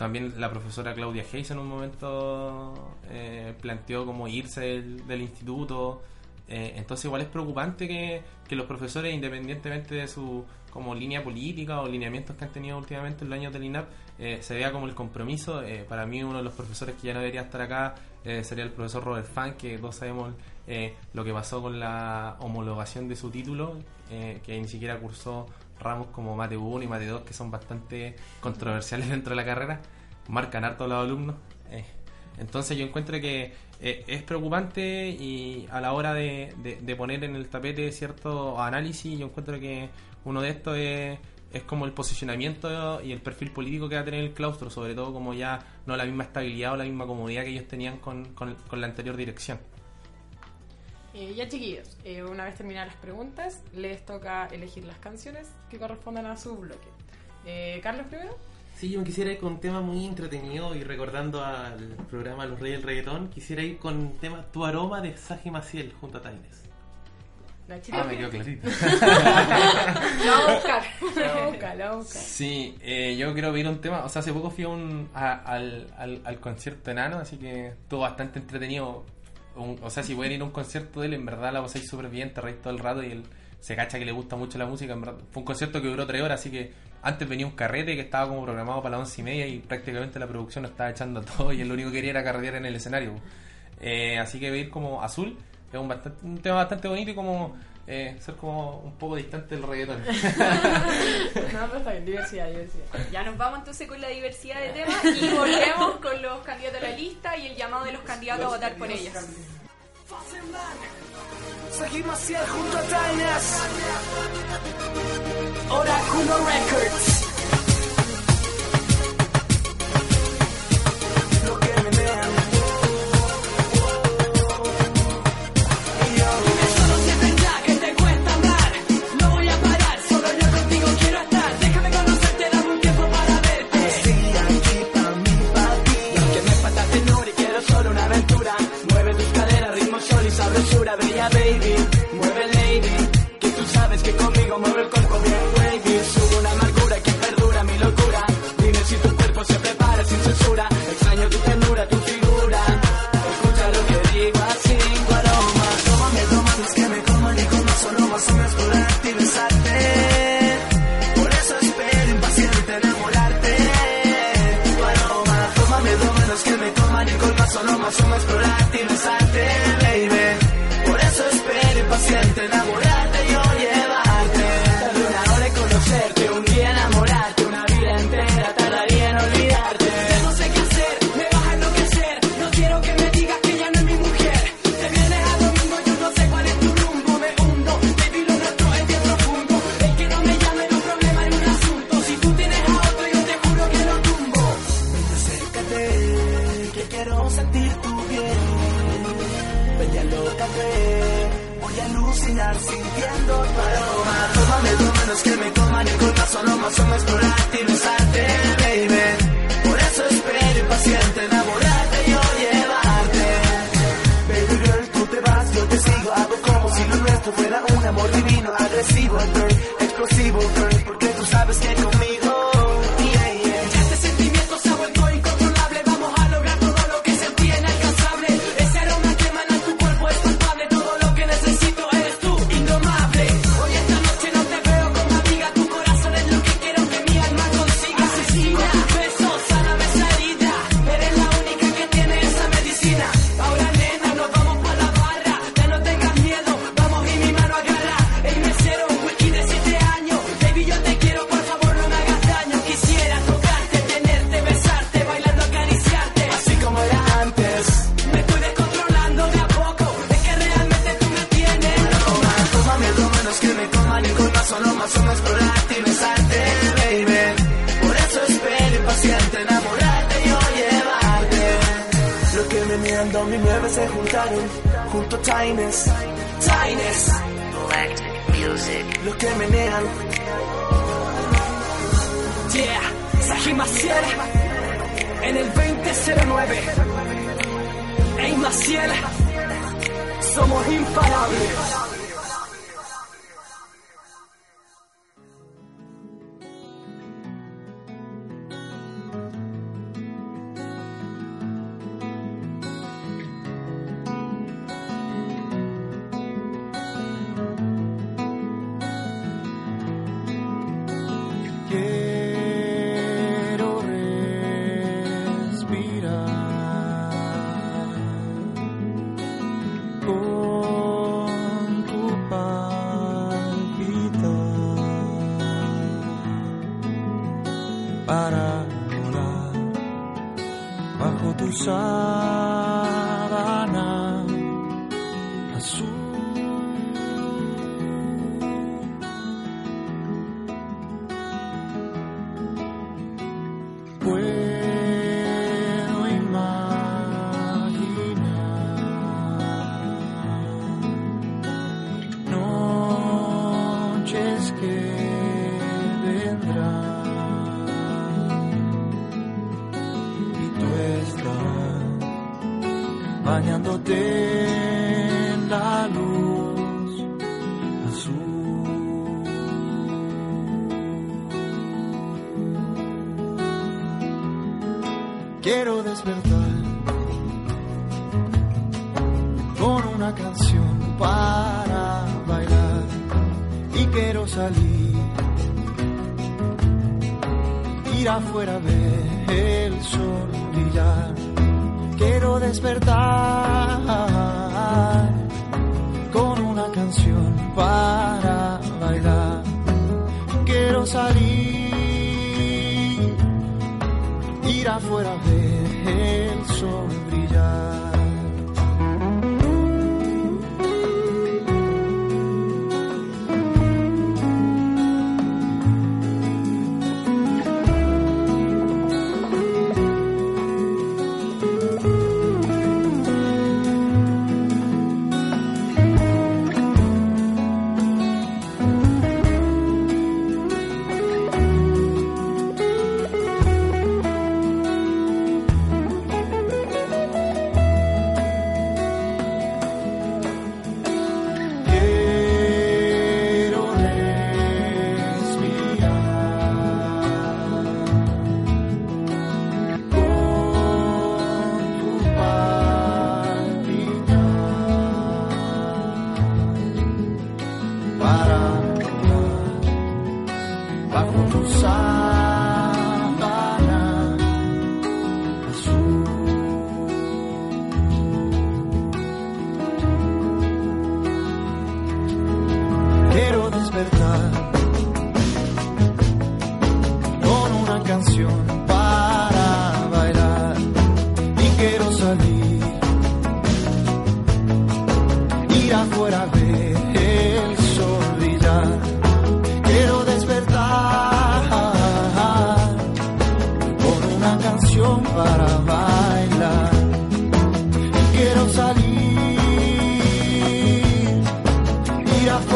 también la profesora Claudia Hayes en un momento eh, planteó como irse del, instituto. Eh, entonces igual es preocupante que, que los profesores, independientemente de su como línea política o lineamientos que han tenido últimamente en los años del INAP, eh, se vea como el compromiso. Para mí uno de los profesores que ya no debería estar acá sería el profesor Robert Fan, que todos sabemos eh, lo que pasó con la homologación de su título, eh, que ni siquiera cursó ramos como Mate 1 y Mate 2, que son bastante controversiales dentro de la carrera, marcan harto a los alumnos. Eh, entonces yo encuentro que eh, es preocupante y a la hora de, poner en el tapete cierto análisis, yo encuentro que uno de estos es, es como el posicionamiento y el perfil político que va a tener el claustro, sobre todo como ya no la misma estabilidad o la misma comodidad que ellos tenían con- con la anterior dirección.
Eh, ya chiquillos, eh, una vez terminadas las preguntas, les toca elegir las canciones que correspondan a su bloque. Eh, Carlos primero.
Sí, yo me quisiera ir con un tema muy entretenido y recordando al programa Los Reyes del Reggaetón, quisiera ir con el tema Tu aroma de Saji Maciel junto a Taines.
La chica
Ah, me quedó clarito.
A buscar.
La va a buscar, la va a buscar.
Sí, eh, yo quiero pedir un tema. O sea, hace poco fui a un, a- al, al, al concierto enano, así que estuvo bastante entretenido. Un- o sea, si pueden ir a un concierto de él, en verdad la pasáis súper bien, te reís todo el rato y él se cacha que le gusta mucho la música. En verdad. Fue un concierto que duró tres horas, así que antes venía un carrete que estaba como programado para las once y media y prácticamente la producción lo estaba echando todo y él lo único que quería era carretear en el escenario. Eh, así que a ir como azul. Es un, bastante- un tema bastante bonito y como eh, ser como un poco distante del reggaetón.
No, pero está bien, diversidad, diversidad.
Ya nos vamos entonces con la diversidad de temas y volvemos con los candidatos a la lista y el llamado de los candidatos a votar por ellas.
Maciel junto a Tainas Oráculo Records Lo que me vean con alucinar sintiendo tu aroma. Tómame, tómanos que me coman el corazón, no
más somos explorarte y besarte, baby. Por eso espero impaciente enamorarte yo llevarte. Baby girl, tú te vas, yo te sigo, hago como si lo nuestro fuera un amor divino, agresivo,
acompañándote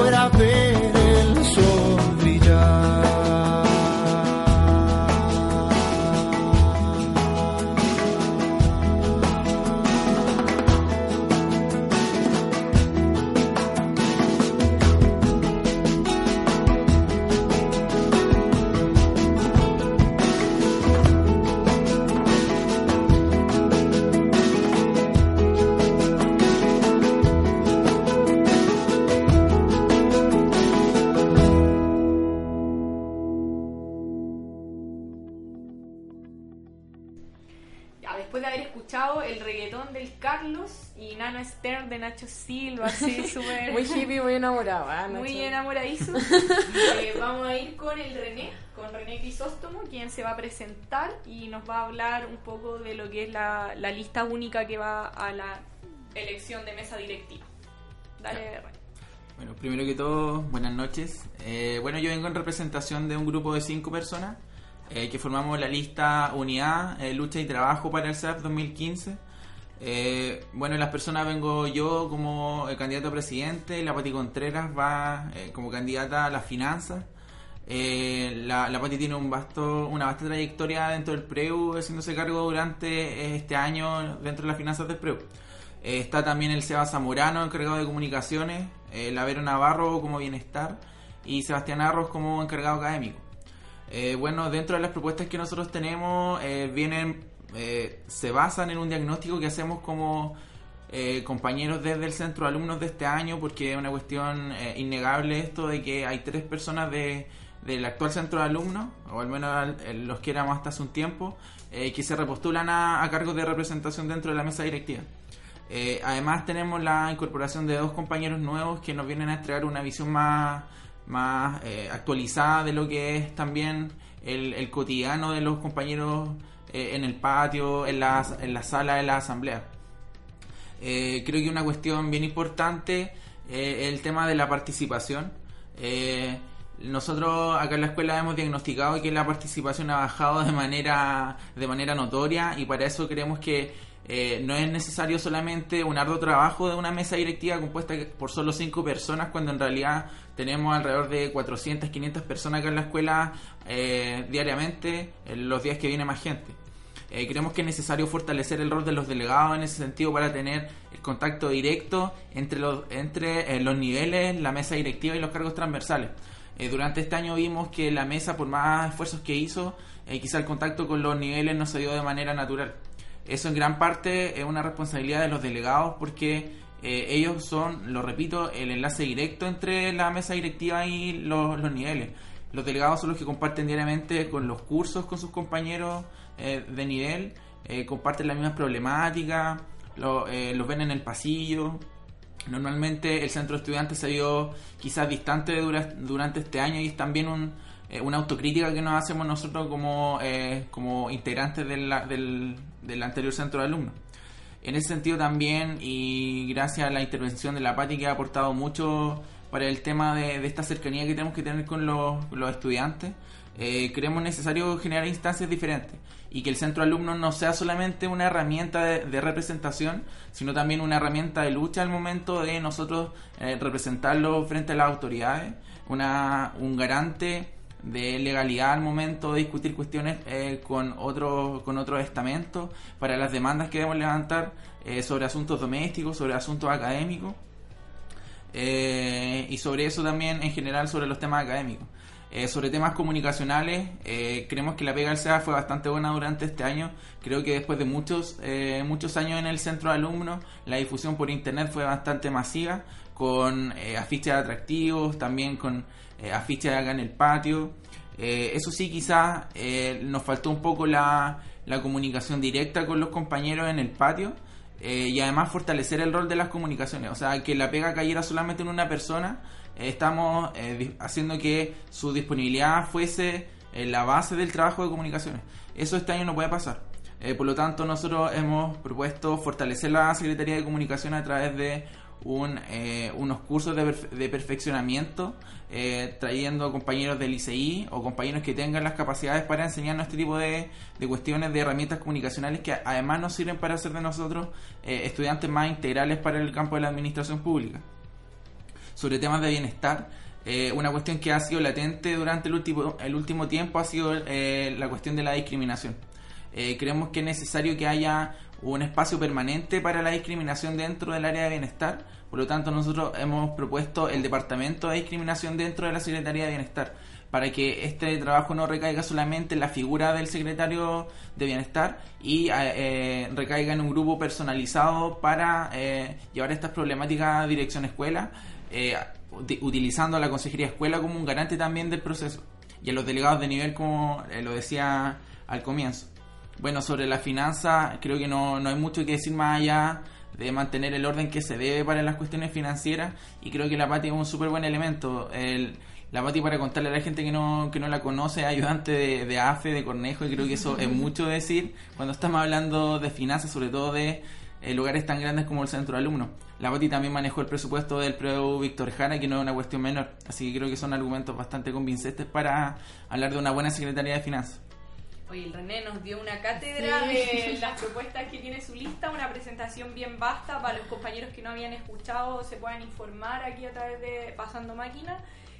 poder haber Stern de Nacho Silva, así súper...
Muy hippie, muy enamorado. ah,
Muy
Nacho.
enamoradizo. Eh, vamos a ir con el René, con René Crisóstomo, quien se va a presentar y nos va a hablar un poco de lo que es la, la lista única que va a la elección de mesa directiva. Dale, René.
Bueno, primero que todo, buenas noches. Eh, bueno, yo vengo en representación de un grupo de cinco personas eh, que formamos la lista Unidad, eh, Lucha y Trabajo para el SAP 2015. Eh, bueno, las personas vengo yo como eh, candidato a presidente, la Pati Contreras va eh, como candidata a las finanzas. La, la Pati tiene un vasto, una vasta trayectoria dentro del PREU, haciéndose cargo durante este año dentro de las finanzas del PREU. Está también el Seba Zamorano, encargado de comunicaciones, la Vero Navarro como bienestar y Sebastián Arros como encargado académico. Bueno, dentro de las propuestas que nosotros tenemos, vienen, eh, se basan en un diagnóstico que hacemos como eh, compañeros desde el centro de alumnos de este año, porque es una cuestión eh, innegable esto de que hay tres personas de, del actual centro de alumnos, o al menos eh, los que éramos hasta hace un tiempo, que se repostulan a, a cargos de representación dentro de la mesa directiva. Además tenemos la incorporación de dos compañeros nuevos que nos vienen a entregar una visión más, más actualizada de lo que es también el cotidiano de los compañeros eh, en el patio, en la, en la sala de la asamblea. Eh, creo que una cuestión bien importante eh, el tema de la participación. Nosotros acá en la escuela hemos diagnosticado que la participación ha bajado de manera, de manera notoria y para eso creemos que no es necesario solamente un arduo trabajo de una mesa directiva compuesta por solo cinco personas cuando en realidad tenemos alrededor de 400, 500 personas acá en la escuela diariamente en los días que viene más gente. Eh, creemos que es necesario fortalecer el rol de los delegados en ese sentido para tener el contacto directo entre los, entre eh, los niveles, la mesa directiva y los cargos transversales. Eh, durante este año vimos que la mesa, por más esfuerzos que hizo, eh, quizá el contacto con los niveles no se dio de manera natural. Eso en gran parte es una responsabilidad de los delegados porque ellos son, lo repito, el enlace directo entre la mesa directiva y los niveles. Los delegados son los que comparten diariamente con los cursos con sus compañeros eh, de nivel, eh, comparten las mismas problemáticas, lo- eh, los ven en el pasillo. Normalmente el centro de estudiantes se vio quizás distante dura- durante este año y es también un, una autocrítica que nos hacemos nosotros como, como integrantes del, del anterior centro de alumnos. En ese sentido también, y gracias a la intervención de la PATI que ha aportado mucho para el tema de, esta cercanía que tenemos que tener con los estudiantes, eh, creemos necesario generar instancias diferentes y que el centro de alumnos no sea solamente una herramienta de, de representación, sino también una herramienta de lucha al momento de nosotros eh, representarlo frente a las autoridades, una, un garante de legalidad al momento de discutir cuestiones eh, con otros con otros estamentos para las demandas que debemos levantar eh, sobre asuntos domésticos, sobre asuntos académicos eh, y sobre eso también en general sobre los temas académicos. Eh, sobre temas comunicacionales, eh, creemos que la pega del SEA fue bastante buena durante este año. Creo que después de muchos, eh, muchos años en el centro de alumnos, la difusión por internet fue bastante masiva, con eh, afiches atractivos, también con eh, afiches acá en el patio. Eh, eso sí, quizás nos faltó un poco la, la comunicación directa con los compañeros en el patio eh, y además fortalecer el rol de las comunicaciones. O sea, que la pega cayera solamente en una persona, estamos eh, haciendo que su disponibilidad fuese eh, la base del trabajo de comunicaciones. Eso este año no puede pasar. Eh, por lo tanto, nosotros hemos propuesto fortalecer la Secretaría de Comunicación a través de un, eh, unos cursos de, perfe- de perfeccionamiento, trayendo compañeros del ICI o compañeros que tengan las capacidades para enseñarnos este tipo de, de cuestiones, de herramientas comunicacionales que además nos sirven para hacer de nosotros estudiantes más integrales para el campo de la administración pública sobre temas de bienestar. Eh, una cuestión que ha sido latente durante el último, el último tiempo ha sido eh, la cuestión de la discriminación. Eh, creemos que es necesario que haya un espacio permanente para la discriminación dentro del área de bienestar. Por lo tanto, nosotros hemos propuesto el Departamento de Discriminación dentro de la Secretaría de Bienestar para que este trabajo no recaiga solamente en la figura del secretario de bienestar y recaiga en un grupo personalizado para llevar estas problemáticas a dirección escuela, eh, uti- utilizando a la consejería escuela como un garante también del proceso y a los delegados de nivel como eh, lo decía al comienzo. Bueno, sobre la finanza, creo que no, no hay mucho que decir más allá de mantener el orden que se debe para las cuestiones financieras y creo que la Pati es un súper buen elemento. El, la Pati para contarle a la gente que no, que no la conoce, es ayudante de, AFE, de Cornejo, y creo que eso es mucho decir cuando estamos hablando de finanzas, sobre todo de eh, lugares tan grandes como el centro de alumnos. La Pati también manejó el presupuesto del PREU Víctor Jara, que no es una cuestión menor, así que creo que son argumentos bastante convincentes para hablar de una buena Secretaría de Finanzas.
Oye, el René nos dio una cátedra
Sí.
de las propuestas que tiene su lista, una presentación bien vasta para los compañeros que no habían escuchado, se puedan informar aquí a través de Pasando Máquina.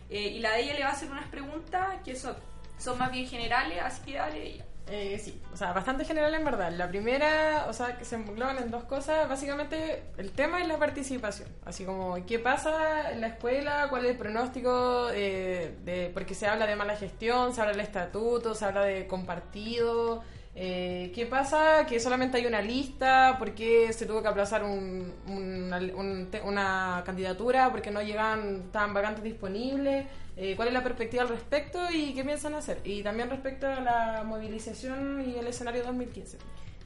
Eh, y la de ella le va a hacer unas preguntas que son, son más bien generales, así que dale ella.
Eh, sí, o sea, bastante general en verdad. La primera, o sea, que se engloban en dos cosas. Básicamente, el tema es la participación. Así como, ¿qué pasa en la escuela? ¿Cuál es el pronóstico? eh, de, porque se habla de mala gestión, se habla del estatuto, se habla de compartido. Eh, ¿Qué pasa? Que solamente hay una lista, ¿por qué se tuvo que aplazar un- una, un te- una candidatura? ¿Por qué no llegan, estaban vacantes disponibles? Eh, ¿Cuál es la perspectiva al respecto y qué piensan hacer? Y también respecto a la movilización y el escenario 2015.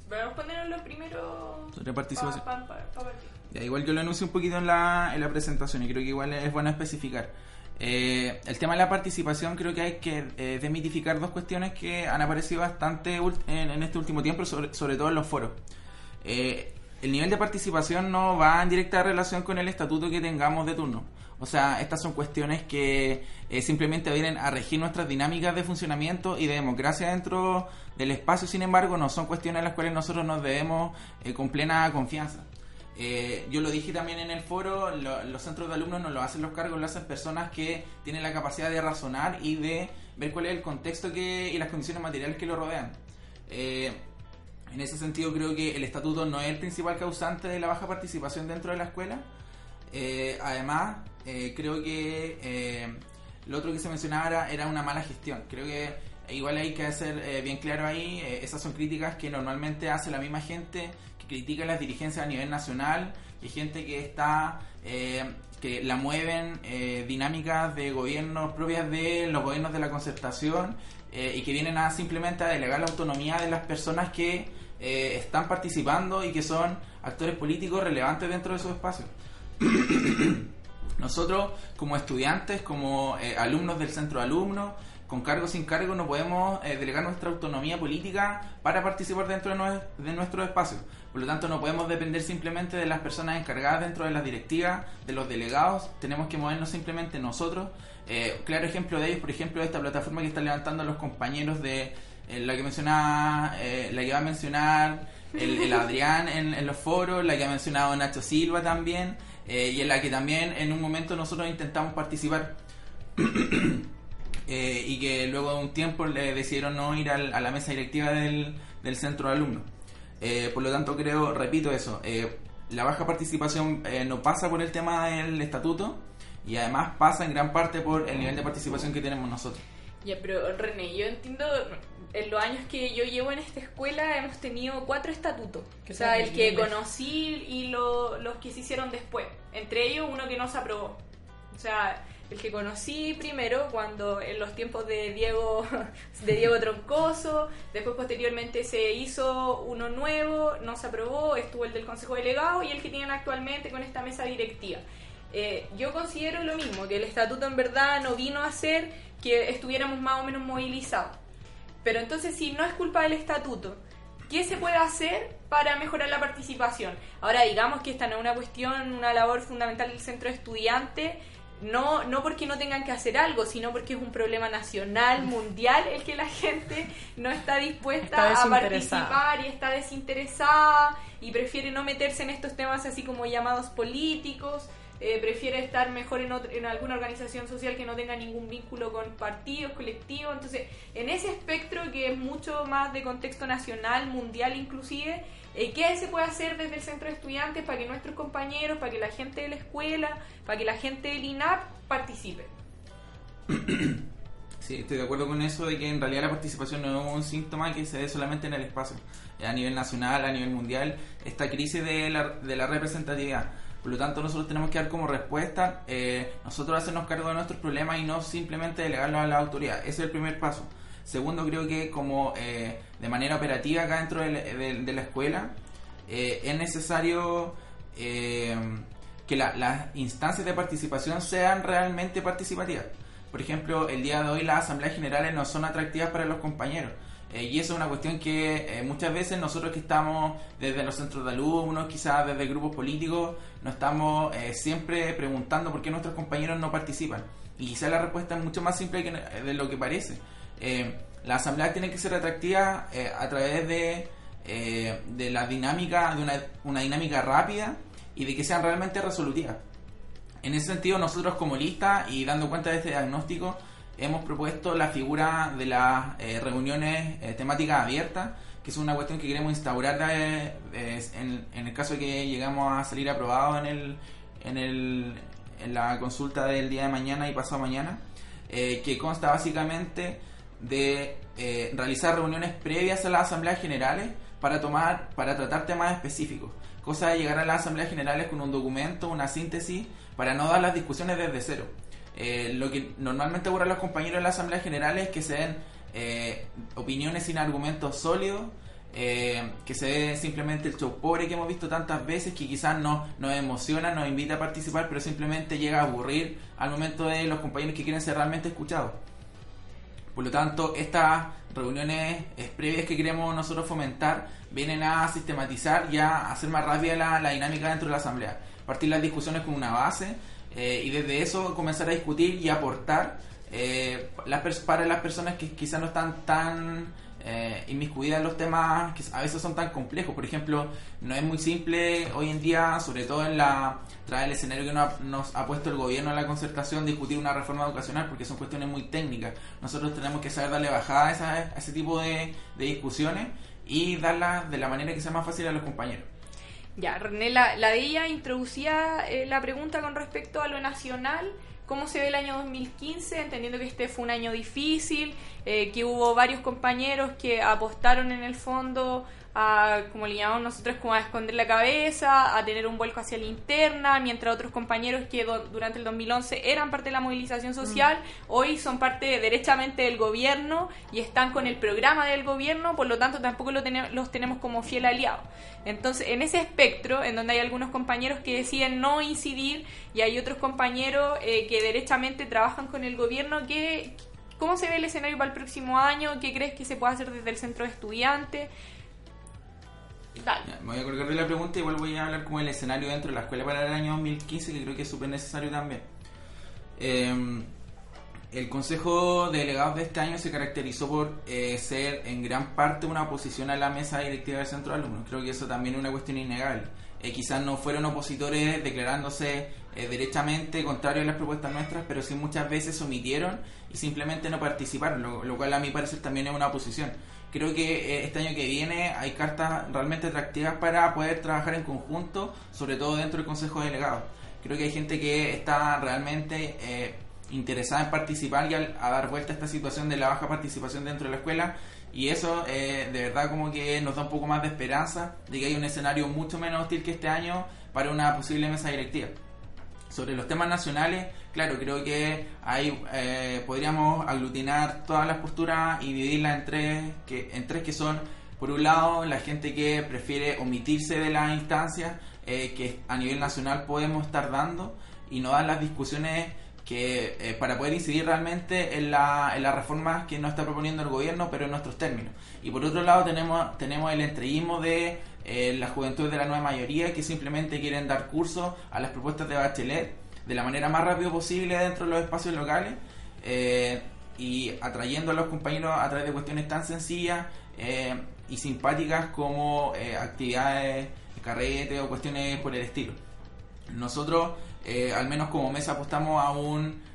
Pero ponerlo lo primero
Sobre participación.
pa- pa- pa- pa partir.
Ya, igual yo lo anuncio un poquito en la, en la presentación y creo que igual es bueno especificar. Eh, el tema de la participación creo que hay que eh, desmitificar dos cuestiones que han aparecido bastante en, en este último tiempo, sobre, todo en los foros. Eh, el nivel de participación no va en directa relación con el estatuto que tengamos de turno. O sea, estas son cuestiones que eh, simplemente vienen a regir nuestras dinámicas de funcionamiento y de democracia dentro del espacio. Sin embargo, no son cuestiones a las cuales nosotros nos debemos eh, con plena confianza. Eh, yo lo dije también en el foro, lo- los centros de alumnos no lo hacen los cargos, lo hacen personas que tienen la capacidad de razonar y de ver cuál es el contexto que, y las condiciones materiales que lo rodean. Eh, en ese sentido creo que el estatuto no es el principal causante de la baja participación dentro de la escuela. Eh, además, eh, creo que lo otro que se mencionaba era, era una mala gestión. Creo que igual hay que hacer eh, bien claro ahí, eh, esas son críticas que normalmente hace la misma gente que critica las dirigencias a nivel nacional y gente que está... eh, que la mueven dinámicas de gobiernos propias de los gobiernos de la concertación y que vienen a simplemente a delegar la autonomía de las personas que están participando y que son actores políticos relevantes dentro de su espacio. Nosotros, como estudiantes, como alumnos del centro de alumnos, con cargo sin cargo, no podemos eh, delegar nuestra autonomía política para participar dentro de, nue- de nuestro espacio. Por lo tanto, no podemos depender simplemente de las personas encargadas dentro de las directivas, de los delegados. Tenemos que movernos simplemente nosotros. Eh, claro ejemplo de ellos, por ejemplo, esta plataforma que están levantando los compañeros de eh, la que mencionaba, la que va a mencionar el, Adrián en, los foros, la que ha mencionado Nacho Silva también, y en la que también en un momento nosotros intentamos participar. Eh, y que luego de un tiempo le decidieron no ir al- a la mesa directiva del, del centro de alumnos. Eh, por lo tanto, creo, repito eso, eh, la baja participación eh, no pasa por el tema del estatuto y además pasa en gran parte por el nivel de participación que tenemos nosotros.
Ya, pero René, yo entiendo, en los años que yo llevo en esta escuela hemos tenido cuatro estatutos. O sea, el que conocí y lo- los que se hicieron después. Entre ellos uno que no se aprobó. O sea, el que conocí primero cuando en los tiempos de Diego de Diego Troncoso, después posteriormente se hizo uno nuevo, no se aprobó, estuvo el del Consejo Delegado y el que tienen actualmente con esta mesa directiva. Eh, yo considero lo mismo, que el estatuto en verdad no vino a hacer que estuviéramos más o menos movilizados. Pero entonces, si no es culpa del estatuto, ¿qué se puede hacer para mejorar la participación? Ahora, digamos que esta no es una cuestión, una labor fundamental del centro de estudiantes, no, no porque no tengan que hacer algo, sino porque es un problema nacional, mundial, el que la gente no está dispuesta
Está
a participar y está desinteresada y prefiere no meterse en estos temas así como llamados políticos. Eh, prefiere estar mejor en, otra- en alguna organización social que no tenga ningún vínculo con partidos, colectivos. Entonces, en ese espectro que es mucho más de contexto nacional, mundial inclusive, eh, ¿qué se puede hacer desde el centro de estudiantes para que nuestros compañeros, para que la gente de la escuela, para que la gente del INAP participe?
Sí, estoy de acuerdo con eso de que en realidad la participación no es un síntoma que se dé solamente en el espacio. A nivel nacional, a nivel mundial, esta crisis de la, de la representatividad. Por lo tanto, nosotros tenemos que dar como respuesta, eh, nosotros hacernos cargo de nuestros problemas y no simplemente delegarlos a la autoridad. Ese es el primer paso. Segundo, creo que como eh, de manera operativa acá dentro de, la- de- la escuela eh, es necesario eh, que la- las instancias de participación sean realmente participativas. Por ejemplo, el día de hoy las asambleas generales no son atractivas para los compañeros. Eh, y eso es una cuestión que eh, muchas veces nosotros que estamos desde los centros de alumnos, quizás desde grupos políticos, nos estamos eh, siempre preguntando por qué nuestros compañeros no participan. Y quizás la respuesta es mucho más simple que, de lo que parece. Eh, la asamblea tiene que ser atractiva eh, a través de, de la dinámica, de una, una dinámica rápida y de que sean realmente resolutivas. En ese sentido, nosotros como lista y dando cuenta de este diagnóstico, hemos propuesto la figura de las eh, reuniones eh, temáticas abiertas, que es una cuestión que queremos instaurar eh, en, el caso de que llegamos a salir aprobados en, el, en, el, en la consulta del día de mañana y pasado mañana, que consta básicamente de realizar reuniones previas a las asambleas generales para tomar para tratar temas específicos. Cosa de llegar a las asambleas generales con un documento una síntesis para no dar las discusiones desde cero Eh, lo que normalmente ocurre a los compañeros en las asambleas generales es que se den eh, opiniones sin argumentos sólidos eh, que se dé simplemente el show pobre que hemos visto tantas veces que quizás no, nos emociona, nos invita a participar pero simplemente llega a aburrir al momento de los compañeros que quieren ser realmente escuchados por lo tanto, estas reuniones eh, previas que queremos nosotros fomentar vienen a sistematizar y a hacer más rápida la, la dinámica dentro de la asamblea. Partir las discusiones con una base eh, y desde eso comenzar a discutir y aportar eh, las para las personas que quizás no están tan eh, inmiscuidas en los temas que a veces son tan complejos. Por ejemplo, no es muy simple hoy en día, sobre todo en la tras el escenario que nos ha, nos ha puesto el gobierno a la concertación, discutir una reforma educacional porque son cuestiones muy técnicas. Nosotros tenemos que saber darle bajada a, esa- ese tipo de, de discusiones y darlas de la manera que sea más fácil a los compañeros.
Ya, René, la, la de ella introducía eh, la pregunta con respecto a lo nacional. ¿Cómo se ve el año 2015? Entendiendo que este fue un año difícil, eh, que hubo varios compañeros que apostaron en el fondo a, como le llamamos nosotros, como a esconder la cabeza, a tener un vuelco hacia la interna, mientras otros compañeros que do- durante el 2011 eran parte de la movilización social, hoy son parte derechamente del gobierno y están con el programa del gobierno, por lo tanto tampoco lo tene- los tenemos como fiel aliado. Entonces, en ese espectro, en donde hay algunos compañeros que deciden no incidir y hay otros compañeros eh, que derechamente trabajan con el gobierno, ¿qué, ¿cómo se ve el escenario para el próximo año? ¿Qué crees que se puede hacer desde el centro de estudiantes?
Voy a colgar la pregunta, igual voy a hablar como el escenario dentro de la escuela para el año 2015, que creo que es súper necesario también. Eh, el Consejo de Delegados de este año se caracterizó por eh, ser en gran parte una oposición a la mesa directiva del Centro de Alumnos. Creo que eso también es una cuestión innegable. Eh, quizás no fueron opositores declarándose eh, derechamente contrarios a las propuestas nuestras, pero sí muchas veces omitieron y simplemente no participaron, lo cual a mi parecer también es una oposición. Creo que eh, este año que viene hay cartas realmente atractivas para poder trabajar en conjunto, sobre todo dentro del Consejo de Delegados. Creo que hay gente que está realmente eh, interesada en participar y al- a dar vuelta a esta situación de la baja participación dentro de la escuela y eso eh, de verdad como que nos da un poco más de esperanza de que hay un escenario mucho menos hostil que este año para una posible mesa directiva. Sobre los temas nacionales, claro, creo que hay, eh, podríamos aglutinar todas las posturas y dividirlas en tres, que, en tres que son, por un lado, la gente que prefiere omitirse de las instancias eh, que a nivel nacional podemos estar dando y no dar las discusiones que eh, para poder incidir realmente en, la, en las reformas que nos está proponiendo el gobierno, pero en nuestros términos. Y por otro lado tenemos, tenemos el entreguismo de eh, la juventud de la nueva mayoría que simplemente quieren dar curso a las propuestas de Bachelet de la manera más rápido posible dentro de los espacios locales eh, y atrayendo a los compañeros a través de cuestiones tan sencillas eh, y simpáticas como eh, actividades, carrete o cuestiones por el estilo. Nosotros, eh, al menos como mesa, apostamos a un,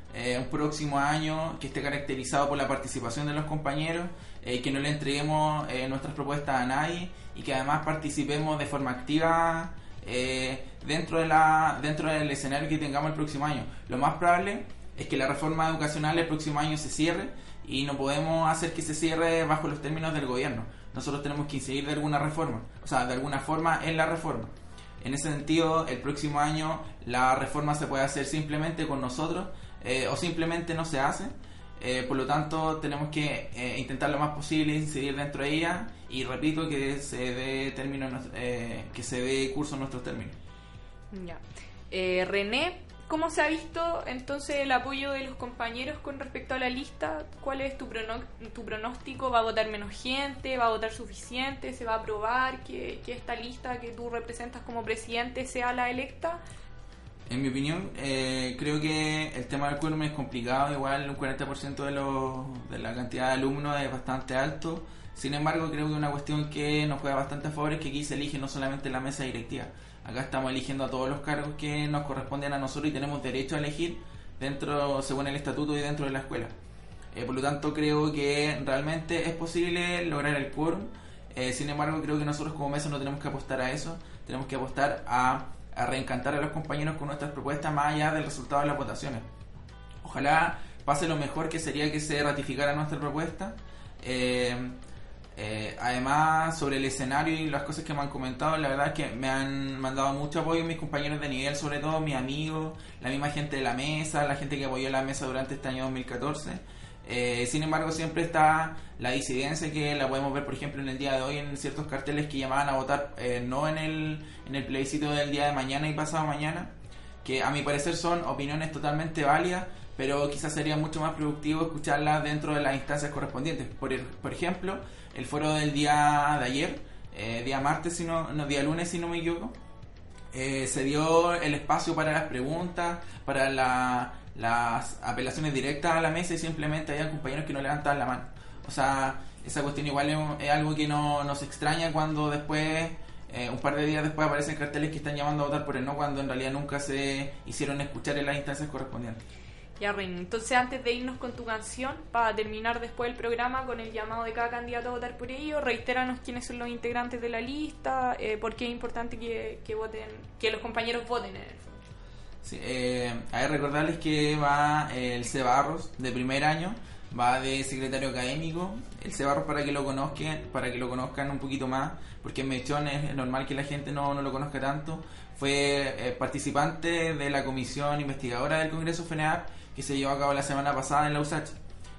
próximo año que esté caracterizado por la participación de los compañeros, que no le entreguemos nuestras propuestas a nadie y que además participemos de forma activa eh, dentro, de la, dentro del escenario que tengamos el próximo año. Lo más probable es que la reforma educacional el próximo año se cierre y no podemos hacer que se cierre bajo los términos del gobierno. Nosotros tenemos que incidir de alguna reforma, o sea, de alguna forma en la reforma. En ese sentido, el próximo año la reforma se puede hacer simplemente con nosotros eh, o simplemente no se hace. Eh, por lo tanto, tenemos que eh, intentar lo más posible incidir dentro de ella y repito que se dé término, en nuestro- eh, que se dé curso en nuestros términos.
Ya. Eh, René, ¿cómo se ha visto entonces el apoyo de los compañeros con respecto a la lista? ¿Cuál es tu, tu pronóstico? ¿Va a votar menos gente? ¿Va a votar suficiente? ¿Se va a aprobar que, que esta lista que tú representas como presidente sea la electa?
En mi opinión, eh, creo que el tema del quórum es complicado, igual un 40% de, los, de la cantidad de alumnos es bastante alto. Sin embargo, creo que una cuestión que nos juega bastante a favor es que aquí se elige no solamente la mesa directiva. Acá estamos eligiendo a todos los cargos que nos corresponden a nosotros y tenemos derecho a elegir dentro, según el estatuto y dentro de la escuela. Eh, por lo tanto, creo que realmente es posible lograr el quórum. Eh, sin embargo, creo que nosotros como mesa no tenemos que apostar a eso. Tenemos que apostar a, reencantar a los compañeros con nuestras propuestas más allá del resultado de las votaciones. Ojalá pase lo mejor que sería que se ratificara nuestra propuesta. Eh, eh, además, sobre el escenario y las cosas que me han comentado, la verdad es que me han mandado mucho apoyo mis compañeros de nivel, sobre todo mis amigos, la misma gente de la mesa, la gente que apoyó la mesa durante este año 2014. Eh, sin embargo, siempre está la disidencia que la podemos ver, por ejemplo, en el día de hoy en ciertos carteles que llamaban a votar eh, no en el, en el plebiscito del día de mañana y pasado mañana, que a mi parecer son opiniones totalmente válidas, pero quizás sería mucho más productivo escucharlas dentro de las instancias correspondientes. Por, por ejemplo, el foro del día de ayer, eh, día martes, si no, no, día lunes, si no me equivoco, eh, se dio el espacio para las preguntas, para la- las apelaciones directas a la mesa y simplemente había compañeros que no levantaban la mano. O sea, esa cuestión igual es, es algo que no nos extraña cuando después, eh, un par de días después aparecen carteles que están llamando a votar por el no cuando en realidad nunca se hicieron escuchar en las instancias correspondientes.
Entonces antes de irnos con tu canción, para terminar después el programa con el llamado de cada candidato a votar por ello, reitéranos quiénes son los integrantes de la lista, eh, por qué es importante que, que voten, que los compañeros voten en el fondo.
Sí, eh, ver, recordarles que va eh, el Cebarros de primer año, va de secretario académico. El Cebarros para que lo conozcan, para que lo conozcan un poquito más, porque en Mechón es normal que la gente no, no lo conozca tanto. Fue eh, participante de la comisión investigadora del Congreso FENEAP que se llevó a cabo la semana pasada en la USACH,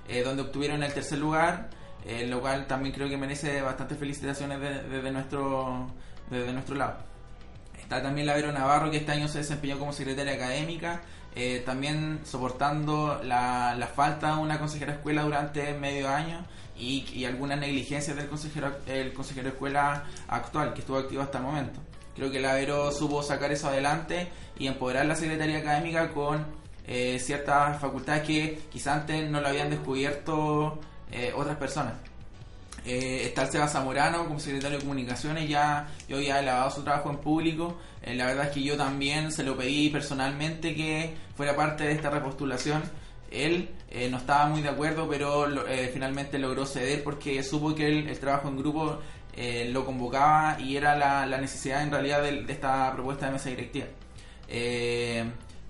eh, donde obtuvieron el tercer lugar, eh, lo cual también creo que merece bastantes felicitaciones de- desde nuestro desde nuestro lado. Está también la Vero Navarro, que este año se desempeñó como secretaria académica, eh, también soportando la, la falta de una consejera de escuela durante medio año y, y algunas negligencias del consejero, el consejero de escuela actual, que estuvo activo hasta el momento. Creo que la Vero supo sacar eso adelante y empoderar la secretaría académica con eh, ciertas facultades que quizás antes no lo habían descubierto eh, otras personas. Eh, está el Seba Zamorano como secretario de comunicaciones, ya yo ya he lavado su trabajo en público. Eh, la verdad es que yo también se lo pedí personalmente que fuera parte de esta repostulación. Él eh, no estaba muy de acuerdo, pero finalmente logró ceder porque supo que el, el trabajo en grupo lo convocaba y era la, la necesidad en realidad de esta propuesta de mesa directiva.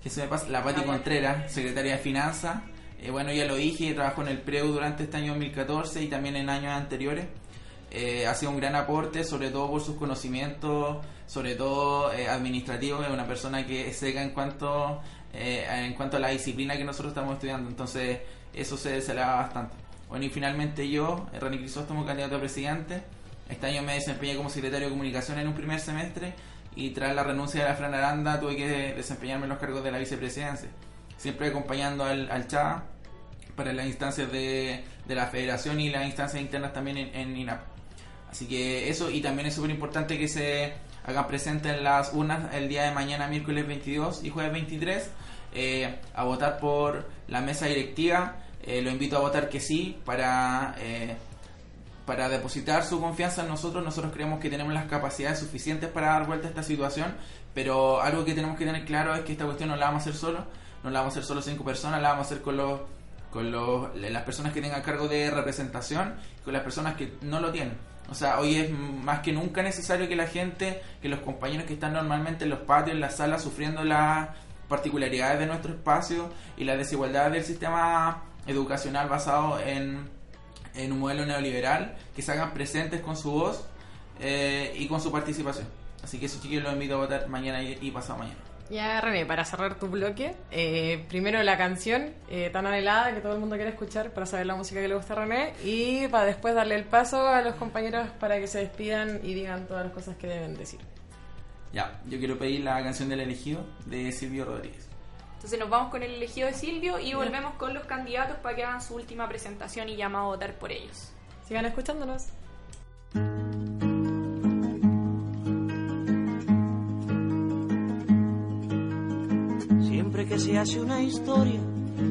Eh, ¿Qué se me pasa? La Pati Contreras, secretaria de Finanzas. Eh, bueno, ya lo dije, trabajó en el PREU durante este año 2014 y también en años anteriores. Eh, ha sido un gran aporte, sobre todo por sus conocimientos, sobre todo eh, administrativos. Es una persona que es seca en cuanto, eh, en cuanto a la disciplina que nosotros estamos estudiando. Entonces, eso se, se le bastante. Bueno, y finalmente yo, René Crisóstomo, candidato a presidente. Este año me desempeñé como secretario de comunicación en un primer semestre y tras la renuncia de la Fran Aranda tuve que desempeñarme los cargos de la vicepresidencia. Siempre acompañando al, al CHA para las instancias de, de la federación y las instancias internas también en, en INAP. Así que eso, y también es súper importante que se hagan presentes en las urnas el día de mañana, miércoles 22 y jueves 23, eh, a votar por la mesa directiva. Eh, lo invito a votar que sí para, eh, para depositar su confianza en nosotros. Nosotros creemos que tenemos las capacidades suficientes para dar vuelta a esta situación, pero algo que tenemos que tener claro es que esta cuestión no la vamos a hacer solo, no la vamos a hacer solo cinco personas, la vamos a hacer con los con los, las personas que tengan cargo de representación con las personas que no lo tienen. O sea, hoy es más que nunca necesario que la gente, que los compañeros que están normalmente en los patios, en las salas, sufriendo las particularidades de nuestro espacio y la desigualdad del sistema educacional basado en, en un modelo neoliberal, que se hagan presentes con su voz eh, y con su participación. Así que eso chiquillos los invito a votar mañana y, y pasado mañana.
Ya, René, para cerrar tu bloque, eh, primero la canción eh, tan anhelada que todo el mundo quiere escuchar para saber la música que le gusta a René y para después darle el paso a los compañeros para que se despidan y digan todas las cosas que deben decir.
Ya, yo quiero pedir la canción del elegido de Silvio Rodríguez.
Entonces nos vamos con el elegido de Silvio y volvemos con los candidatos para que hagan su última presentación y llamado a votar por ellos.
Sigan escuchándonos.
Siempre que se hace una historia,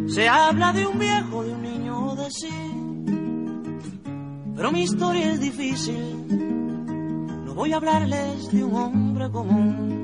se habla de un viejo, de un niño o de sí. Pero mi historia es difícil, no voy a hablarles de un hombre común.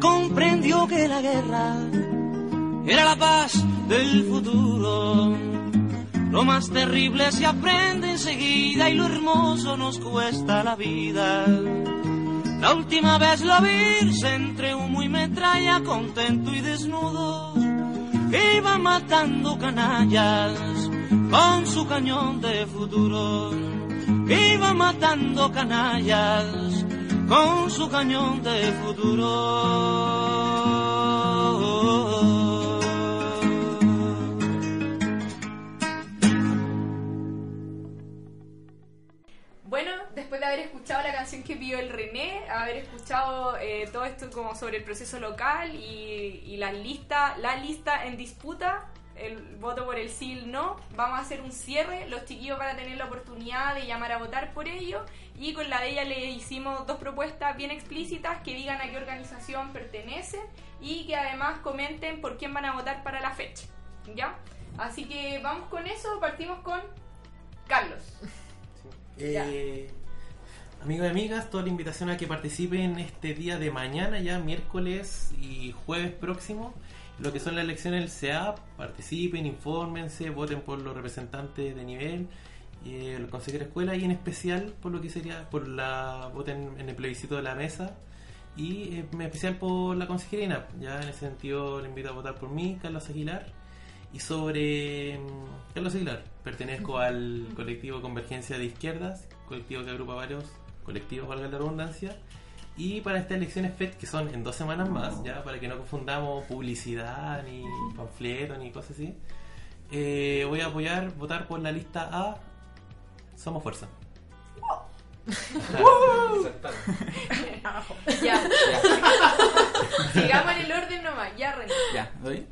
comprendió que la guerra era la paz del futuro. Lo más terrible se aprende enseguida y lo hermoso nos cuesta la vida. La última vez lo vi entre humo y metralla, contento y desnudo. Iba matando canallas con su cañón de futuro. Iba matando canallas con su cañón de futuro.
Bueno, después de haber escuchado la canción que pidió el René, haber escuchado eh, todo esto como sobre el proceso local y, y la lista, la lista en disputa, el voto por el sí no, vamos a hacer un cierre. Los chiquillos van a tener la oportunidad de llamar a votar por ello y con la de ella le hicimos dos propuestas bien explícitas que digan a qué organización pertenecen y que además comenten por quién van a votar para la fecha. ¿Ya? Así que vamos con eso, partimos con Carlos.
Eh, amigos y amigas, toda la invitación a que participen este día de mañana, ya miércoles y jueves próximo, lo que son las elecciones del CEAP, participen, infórmense, voten por los representantes de nivel, eh, los consejeros de escuela y en especial por lo que sería, por la voten en el plebiscito de la mesa y eh, en especial por la consejerina. Ya en ese sentido le invito a votar por mí, Carlos Aguilar. Y sobre mm, Carlos Aguilar, pertenezco al colectivo Convergencia de Izquierdas, colectivo que agrupa varios colectivos, valga la redundancia. Y para estas elecciones FED, que son en dos semanas más, ya para que no confundamos publicidad, ni panfleto, ni cosas así, eh, voy a apoyar, votar por la lista A, Somos Fuerza.
Ya. Sigamos en el orden nomás. Ya, René.
Ya, ¿doy?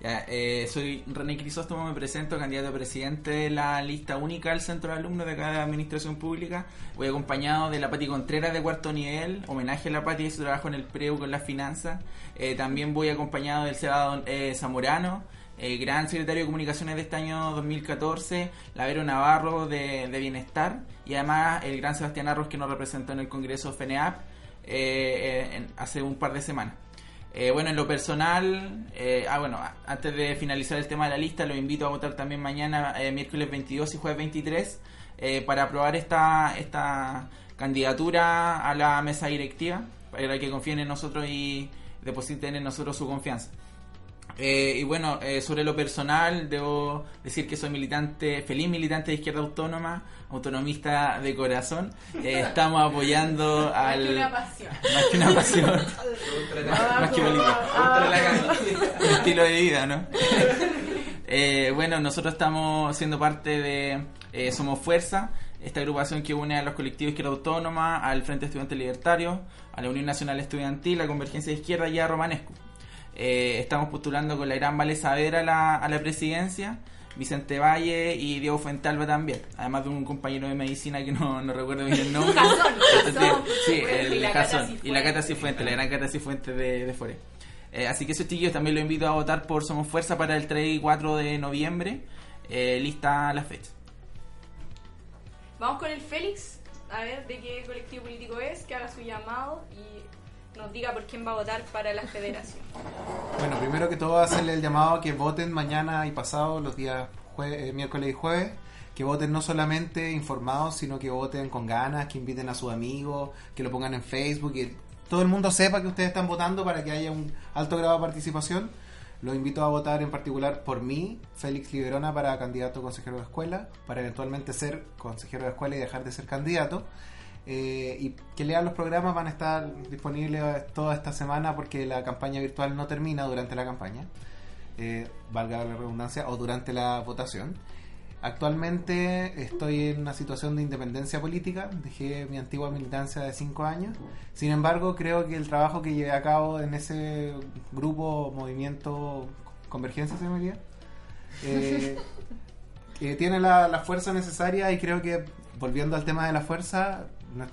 Ya, eh, soy René Crisóstomo, me presento, candidato a presidente de la lista única del centro de alumnos de de Administración Pública. Voy acompañado de la Pati Contreras de cuarto nivel, homenaje a la Pati y su trabajo en el PREU con las finanzas. Eh, también voy acompañado del Seba eh, Zamorano, el gran secretario de comunicaciones de este año 2014, la Vero Navarro de, de Bienestar y además el gran Sebastián Arros que nos representó en el Congreso FENEAP eh, eh, en- hace un par de semanas. Eh, bueno, en lo personal, eh, ah, bueno, antes de finalizar el tema de la lista, los invito a votar también mañana, eh, miércoles 22 y jueves 23, eh, para aprobar esta, esta candidatura a la mesa directiva, para que confíen en nosotros y depositen en nosotros su confianza. Eh, y bueno, eh, sobre lo personal, debo decir que soy militante, feliz militante de izquierda autónoma, autonomista de corazón. Eh, estamos apoyando
Más
al.
que una pasión.
Más que una pasión. Más que política. Un estilo de vida, ¿no? Eh, bueno, nosotros estamos siendo parte de eh, Somos Fuerza, esta agrupación que une a los colectivos Izquierda Autónoma, al Frente Estudiante Libertario, a la Unión Nacional Estudiantil, a Convergencia de Izquierda y a Romanesco. Eh, estamos postulando con la gran Vale Saavedra a la, a la presidencia, Vicente Valle y Diego Fuentalba también, además de un compañero de medicina que no, no recuerdo bien el nombre. Sí,
Y
el
la Cata
Jasón. Y la Cata Cifuentes, la gran Cata Cifuentes de, de Fore. Eh, así que esos chiquillos también los invito a votar por Somos Fuerza para el 3 y 4 de noviembre. Eh, lista la fecha.
Vamos con el Félix, a ver de qué colectivo político es, que haga su llamado y nos diga por quién va a votar para la federación.
Bueno, primero que todo hacerle el llamado a que voten mañana y pasado, los días eh, miércoles y jueves, que voten no solamente informados, sino que voten con ganas, que inviten a sus amigos, que lo pongan en Facebook, que todo el mundo sepa que ustedes están votando para que haya un alto grado de participación. Los invito a votar en particular por mí, Félix Liberona, para candidato a consejero de escuela, para eventualmente ser consejero de escuela y dejar de ser candidato. Eh, y que lean los programas van a estar disponibles toda esta semana porque la campaña virtual no termina durante la campaña, eh, valga la redundancia, o durante la votación. Actualmente estoy en una situación de independencia política, dejé mi antigua militancia de 5 años, sin embargo creo que el trabajo que llevé a cabo en ese grupo, movimiento Convergencia se me olvida, eh, que tiene la, la fuerza necesaria y creo que, volviendo al tema de la fuerza,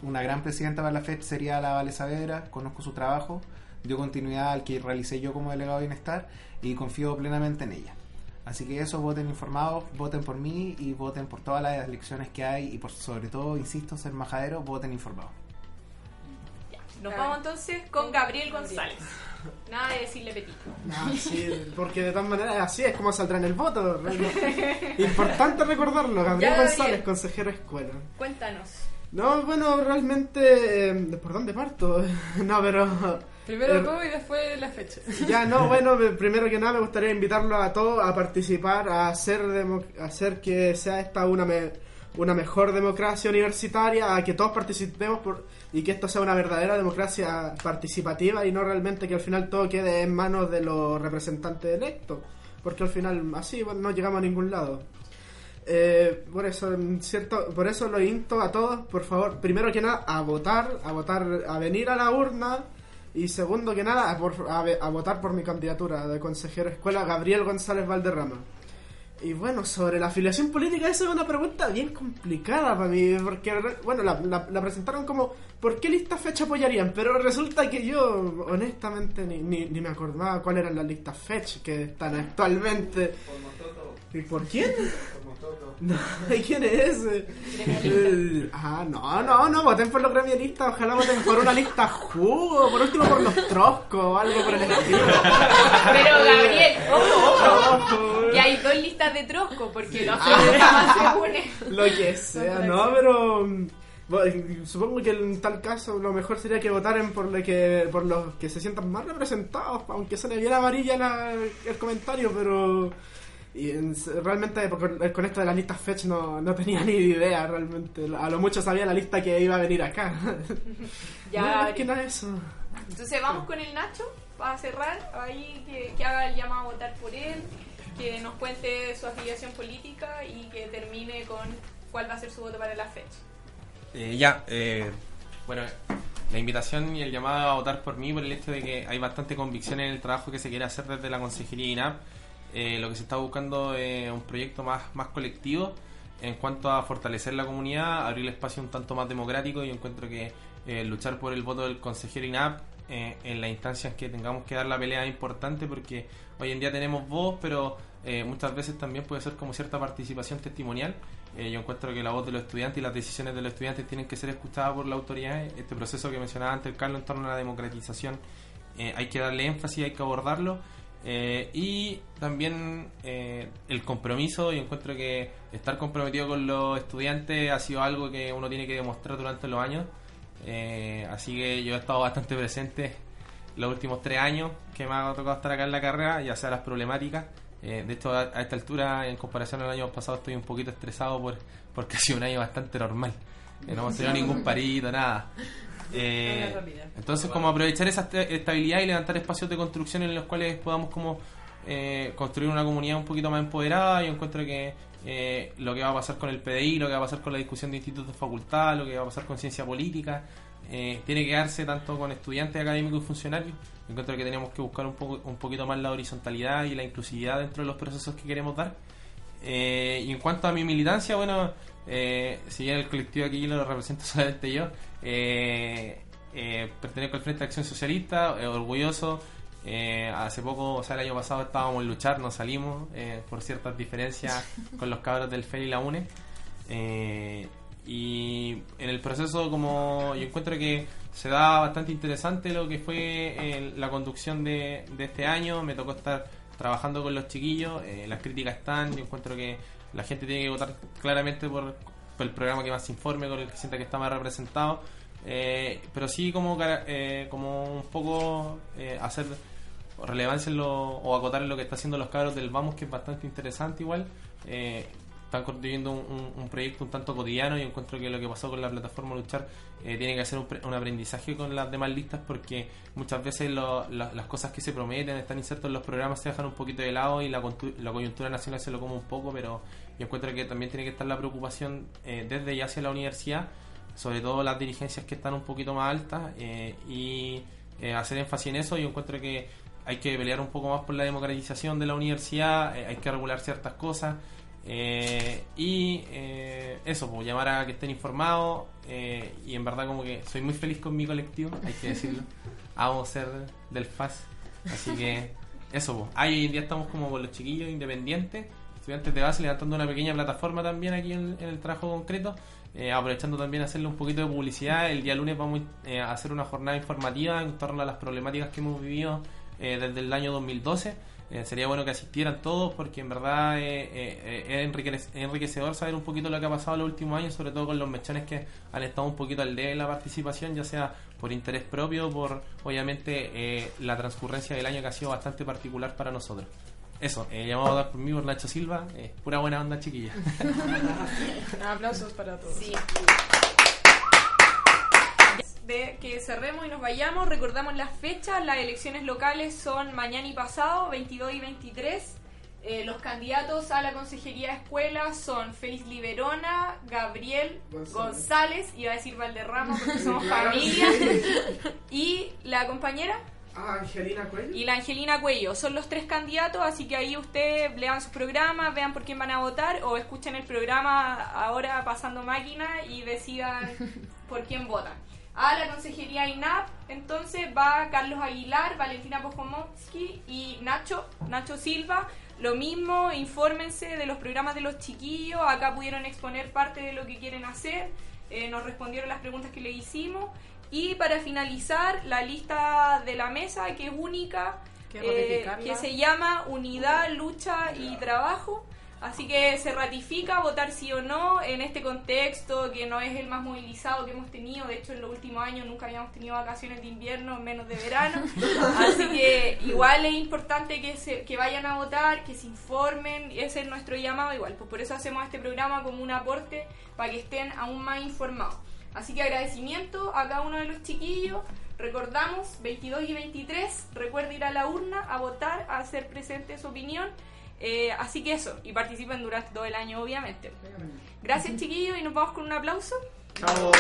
una gran presidenta para la FED sería la Vale Saavedra, conozco su trabajo, dio continuidad al que realicé yo como delegado de bienestar y confío plenamente en ella. Así que eso, voten informados, voten por mí y voten por todas las elecciones que hay y por sobre todo, insisto, ser majadero, voten informados.
Nos vamos entonces con Gabriel González. Nada de decirle petito.
Ah, sí, porque de todas maneras así es como saldrá en el voto. realmente. Importante recordarlo, Gabriel
Ya,
González,
Gabriel.
consejero de escuela.
Cuéntanos.
No, bueno, realmente... eh, ¿Por dónde parto? no, pero...
Primero
Eh,
tú y después la fecha.
Ya, no, bueno, me- primero que nada me gustaría invitarlos a todos a participar, a hacer, demo- a hacer que sea esta una, me- una mejor democracia universitaria, a que todos participemos por, y que esto sea una verdadera democracia participativa y no realmente que al final todo quede en manos de los representantes electos, porque al final así bueno, no llegamos a ningún lado. Eh, por eso, cierto, por eso lo insto a todos, por favor, primero que nada, a votar, a votar, a venir a la urna y segundo que nada, a, por- a a votar por mi candidatura de consejero de escuela, Gabriel González Valderrama. Y bueno, sobre la afiliación política, esa es una pregunta bien complicada para mí, porque, bueno, la, la- la presentaron como, ¿por qué lista fecha apoyarían? Pero resulta que yo, honestamente, ni, ni, ni me acordaba cuáles eran las listas fecha que están actualmente. ¿Y por quién? No, ¿quién es ese? Ah, no, no, no, voten por los gremialistas, ojalá voten por una lista jugo, por último por los troscos o algo por el estilo.
Pero Gabriel, ojo, ojo. Y hay dos listas de trosco porque los troscos jamás se unen.
Lo que sea, no, pero mm, supongo que en tal caso lo mejor sería que votaran por lo que por los que se sientan más representados, aunque suene bien amarilla la- el comentario, pero y en- realmente con, con esto de las listas fetch no, no tenía ni idea realmente, a lo mucho sabía la lista que iba a venir acá.
Ya,
no,
Gabriel.
que nada eso.
Entonces vamos con el Nacho para cerrar, ahí que, que haga el llamado a votar por él, que nos cuente su afiliación política y que termine con cuál va a ser su voto para la fecha.
Eh, ya, eh, bueno, la invitación y el llamado a votar por mí por el hecho de que hay bastante convicción en el trabajo que se quiere hacer desde la Consejería INAP. Eh, lo que se está buscando es un proyecto más, más colectivo en cuanto a fortalecer la comunidad, abrir el espacio un tanto más democrático. Yo encuentro que eh, luchar por el voto del consejero INAP eh, en las instancias que tengamos que dar la pelea es importante porque hoy en día tenemos voz, pero eh, muchas veces también puede ser como cierta participación testimonial. Eh, yo encuentro que la voz de los estudiantes y las decisiones de los estudiantes tienen que ser escuchadas por la autoridad. Este proceso que mencionaba antes Carlos en torno a la democratización eh, hay que darle énfasis, hay que abordarlo. Eh, y también eh, el compromiso, yo encuentro que estar comprometido con los estudiantes ha sido algo que uno tiene que demostrar durante los años. Eh, así que yo he estado bastante presente los últimos tres años que me ha tocado estar acá en la carrera, ya sea las problemáticas. Eh, de hecho, a, a esta altura, en comparación al año pasado, estoy un poquito estresado por, porque ha sido un año bastante normal. Eh, no hemos tenido ningún parito, nada. Eh, entonces, como aprovechar esa esta- estabilidad y levantar espacios de construcción en los cuales podamos como eh, construir una comunidad un poquito más empoderada. Yo encuentro que eh, lo que va a pasar con el PDI, lo que va a pasar con la discusión de institutos de facultad, lo que va a pasar con ciencia política, eh, tiene que darse tanto con estudiantes académicos y funcionarios. Yo encuentro que tenemos que buscar un, poco, un poquito más la horizontalidad y la inclusividad dentro de los procesos que queremos dar. Eh, y en cuanto a mi militancia, bueno, eh, si bien el colectivo aquí lo represento solamente yo, eh, eh, pertenezco al Frente de Acción Socialista, eh, orgulloso. Eh, hace poco, o sea, el año pasado estábamos en luchar, nos salimos por ciertas diferencias con los cabros del FEL y la UNE. Eh, y en el proceso, como yo encuentro que se da bastante interesante lo que fue la conducción de, de este año, me tocó estar trabajando con los chiquillos, eh, las críticas están, yo encuentro que la gente tiene que votar claramente por el programa que más informe, con el que sienta que está más representado, eh, pero sí como, eh, como un poco eh, hacer relevancia en lo, o acotar en lo que está haciendo los cabros del Vamos, que es bastante interesante igual. Eh, están construyendo un, proyecto un tanto cotidiano y encuentro que lo que pasó con la plataforma Luchar eh, tiene que hacer un, un aprendizaje con las demás listas porque muchas veces lo- la- las cosas que se prometen están insertos en los programas se dejan un poquito de lado y la, la coyuntura nacional se lo come un poco pero yo encuentro que también tiene que estar la preocupación eh, desde y hacia la universidad sobre todo las dirigencias que están un poquito más altas eh, y eh, hacer énfasis en eso yo encuentro que hay que pelear un poco más por la democratización de la universidad hay que regular ciertas cosas y eso, pues llamar a que estén informados y en verdad como que soy muy feliz con mi colectivo, hay que decirlo. Amo ser del FAS, así que eso, pues. Ah, y hoy en día estamos como con los chiquillos independientes, estudiantes de base, levantando una pequeña plataforma también aquí en, en el trabajo concreto, eh, aprovechando también hacerle un poquito de publicidad. El día lunes vamos eh, a hacer una jornada informativa en torno a las problemáticas que hemos vivido eh, desde el año 2012. Eh, sería bueno que asistieran todos porque en verdad es enriquece- es enriquecedor saber un poquito lo que ha pasado los últimos años, sobre todo con los mechones que han estado un poquito al día en la participación, ya sea por interés propio, por obviamente la transcurrencia del año que ha sido bastante particular para nosotros. Eso, eh, llamado a dar por mí por Nacho Silva, eh, pura buena onda chiquilla.
Aplausos para todos.
Sí. De que cerremos y nos vayamos, recordamos las fechas. Las elecciones locales son mañana y pasado, 22 y 23. Eh, los candidatos a la Consejería de Escuela son Félix Liberona, Gabriel
González.
González, iba a decir Valderrama porque somos familia, y la compañera
Ah, Angelina Cuello.
y la Angelina Cuello. Son los tres candidatos, así que ahí ustedes lean sus programas, vean por quién van a votar o escuchen el programa ahora pasando máquina y decidan por quién votan. A la consejería INAP, entonces va Carlos Aguilar, Valentina Pojomovsky y Nacho, Nacho Silva. Lo mismo, infórmense de los programas de los chiquillos. Acá pudieron exponer parte de lo que quieren hacer. eh, nos respondieron las preguntas que le hicimos. Y para finalizar, la lista de la mesa, que es única,
Que
eh, que se llama Unidad, Lucha y Trabajo. Así que se ratifica votar sí o no en este contexto que no es el más movilizado que hemos tenido. De hecho, en los últimos años nunca habíamos tenido vacaciones de invierno, menos de verano. Así que igual es importante que, se, que vayan a votar, que se informen. Ese es nuestro llamado igual. Pues por eso hacemos este programa como un aporte para que estén aún más informados. Así que agradecimiento a cada uno de los chiquillos. Recordamos, 22 y 23, recuerda ir a la urna a votar, a hacer presente su opinión. Eh, así que eso, y participen durante todo el año, obviamente. Gracias, chiquillos, y nos vamos con un aplauso.
Bravo.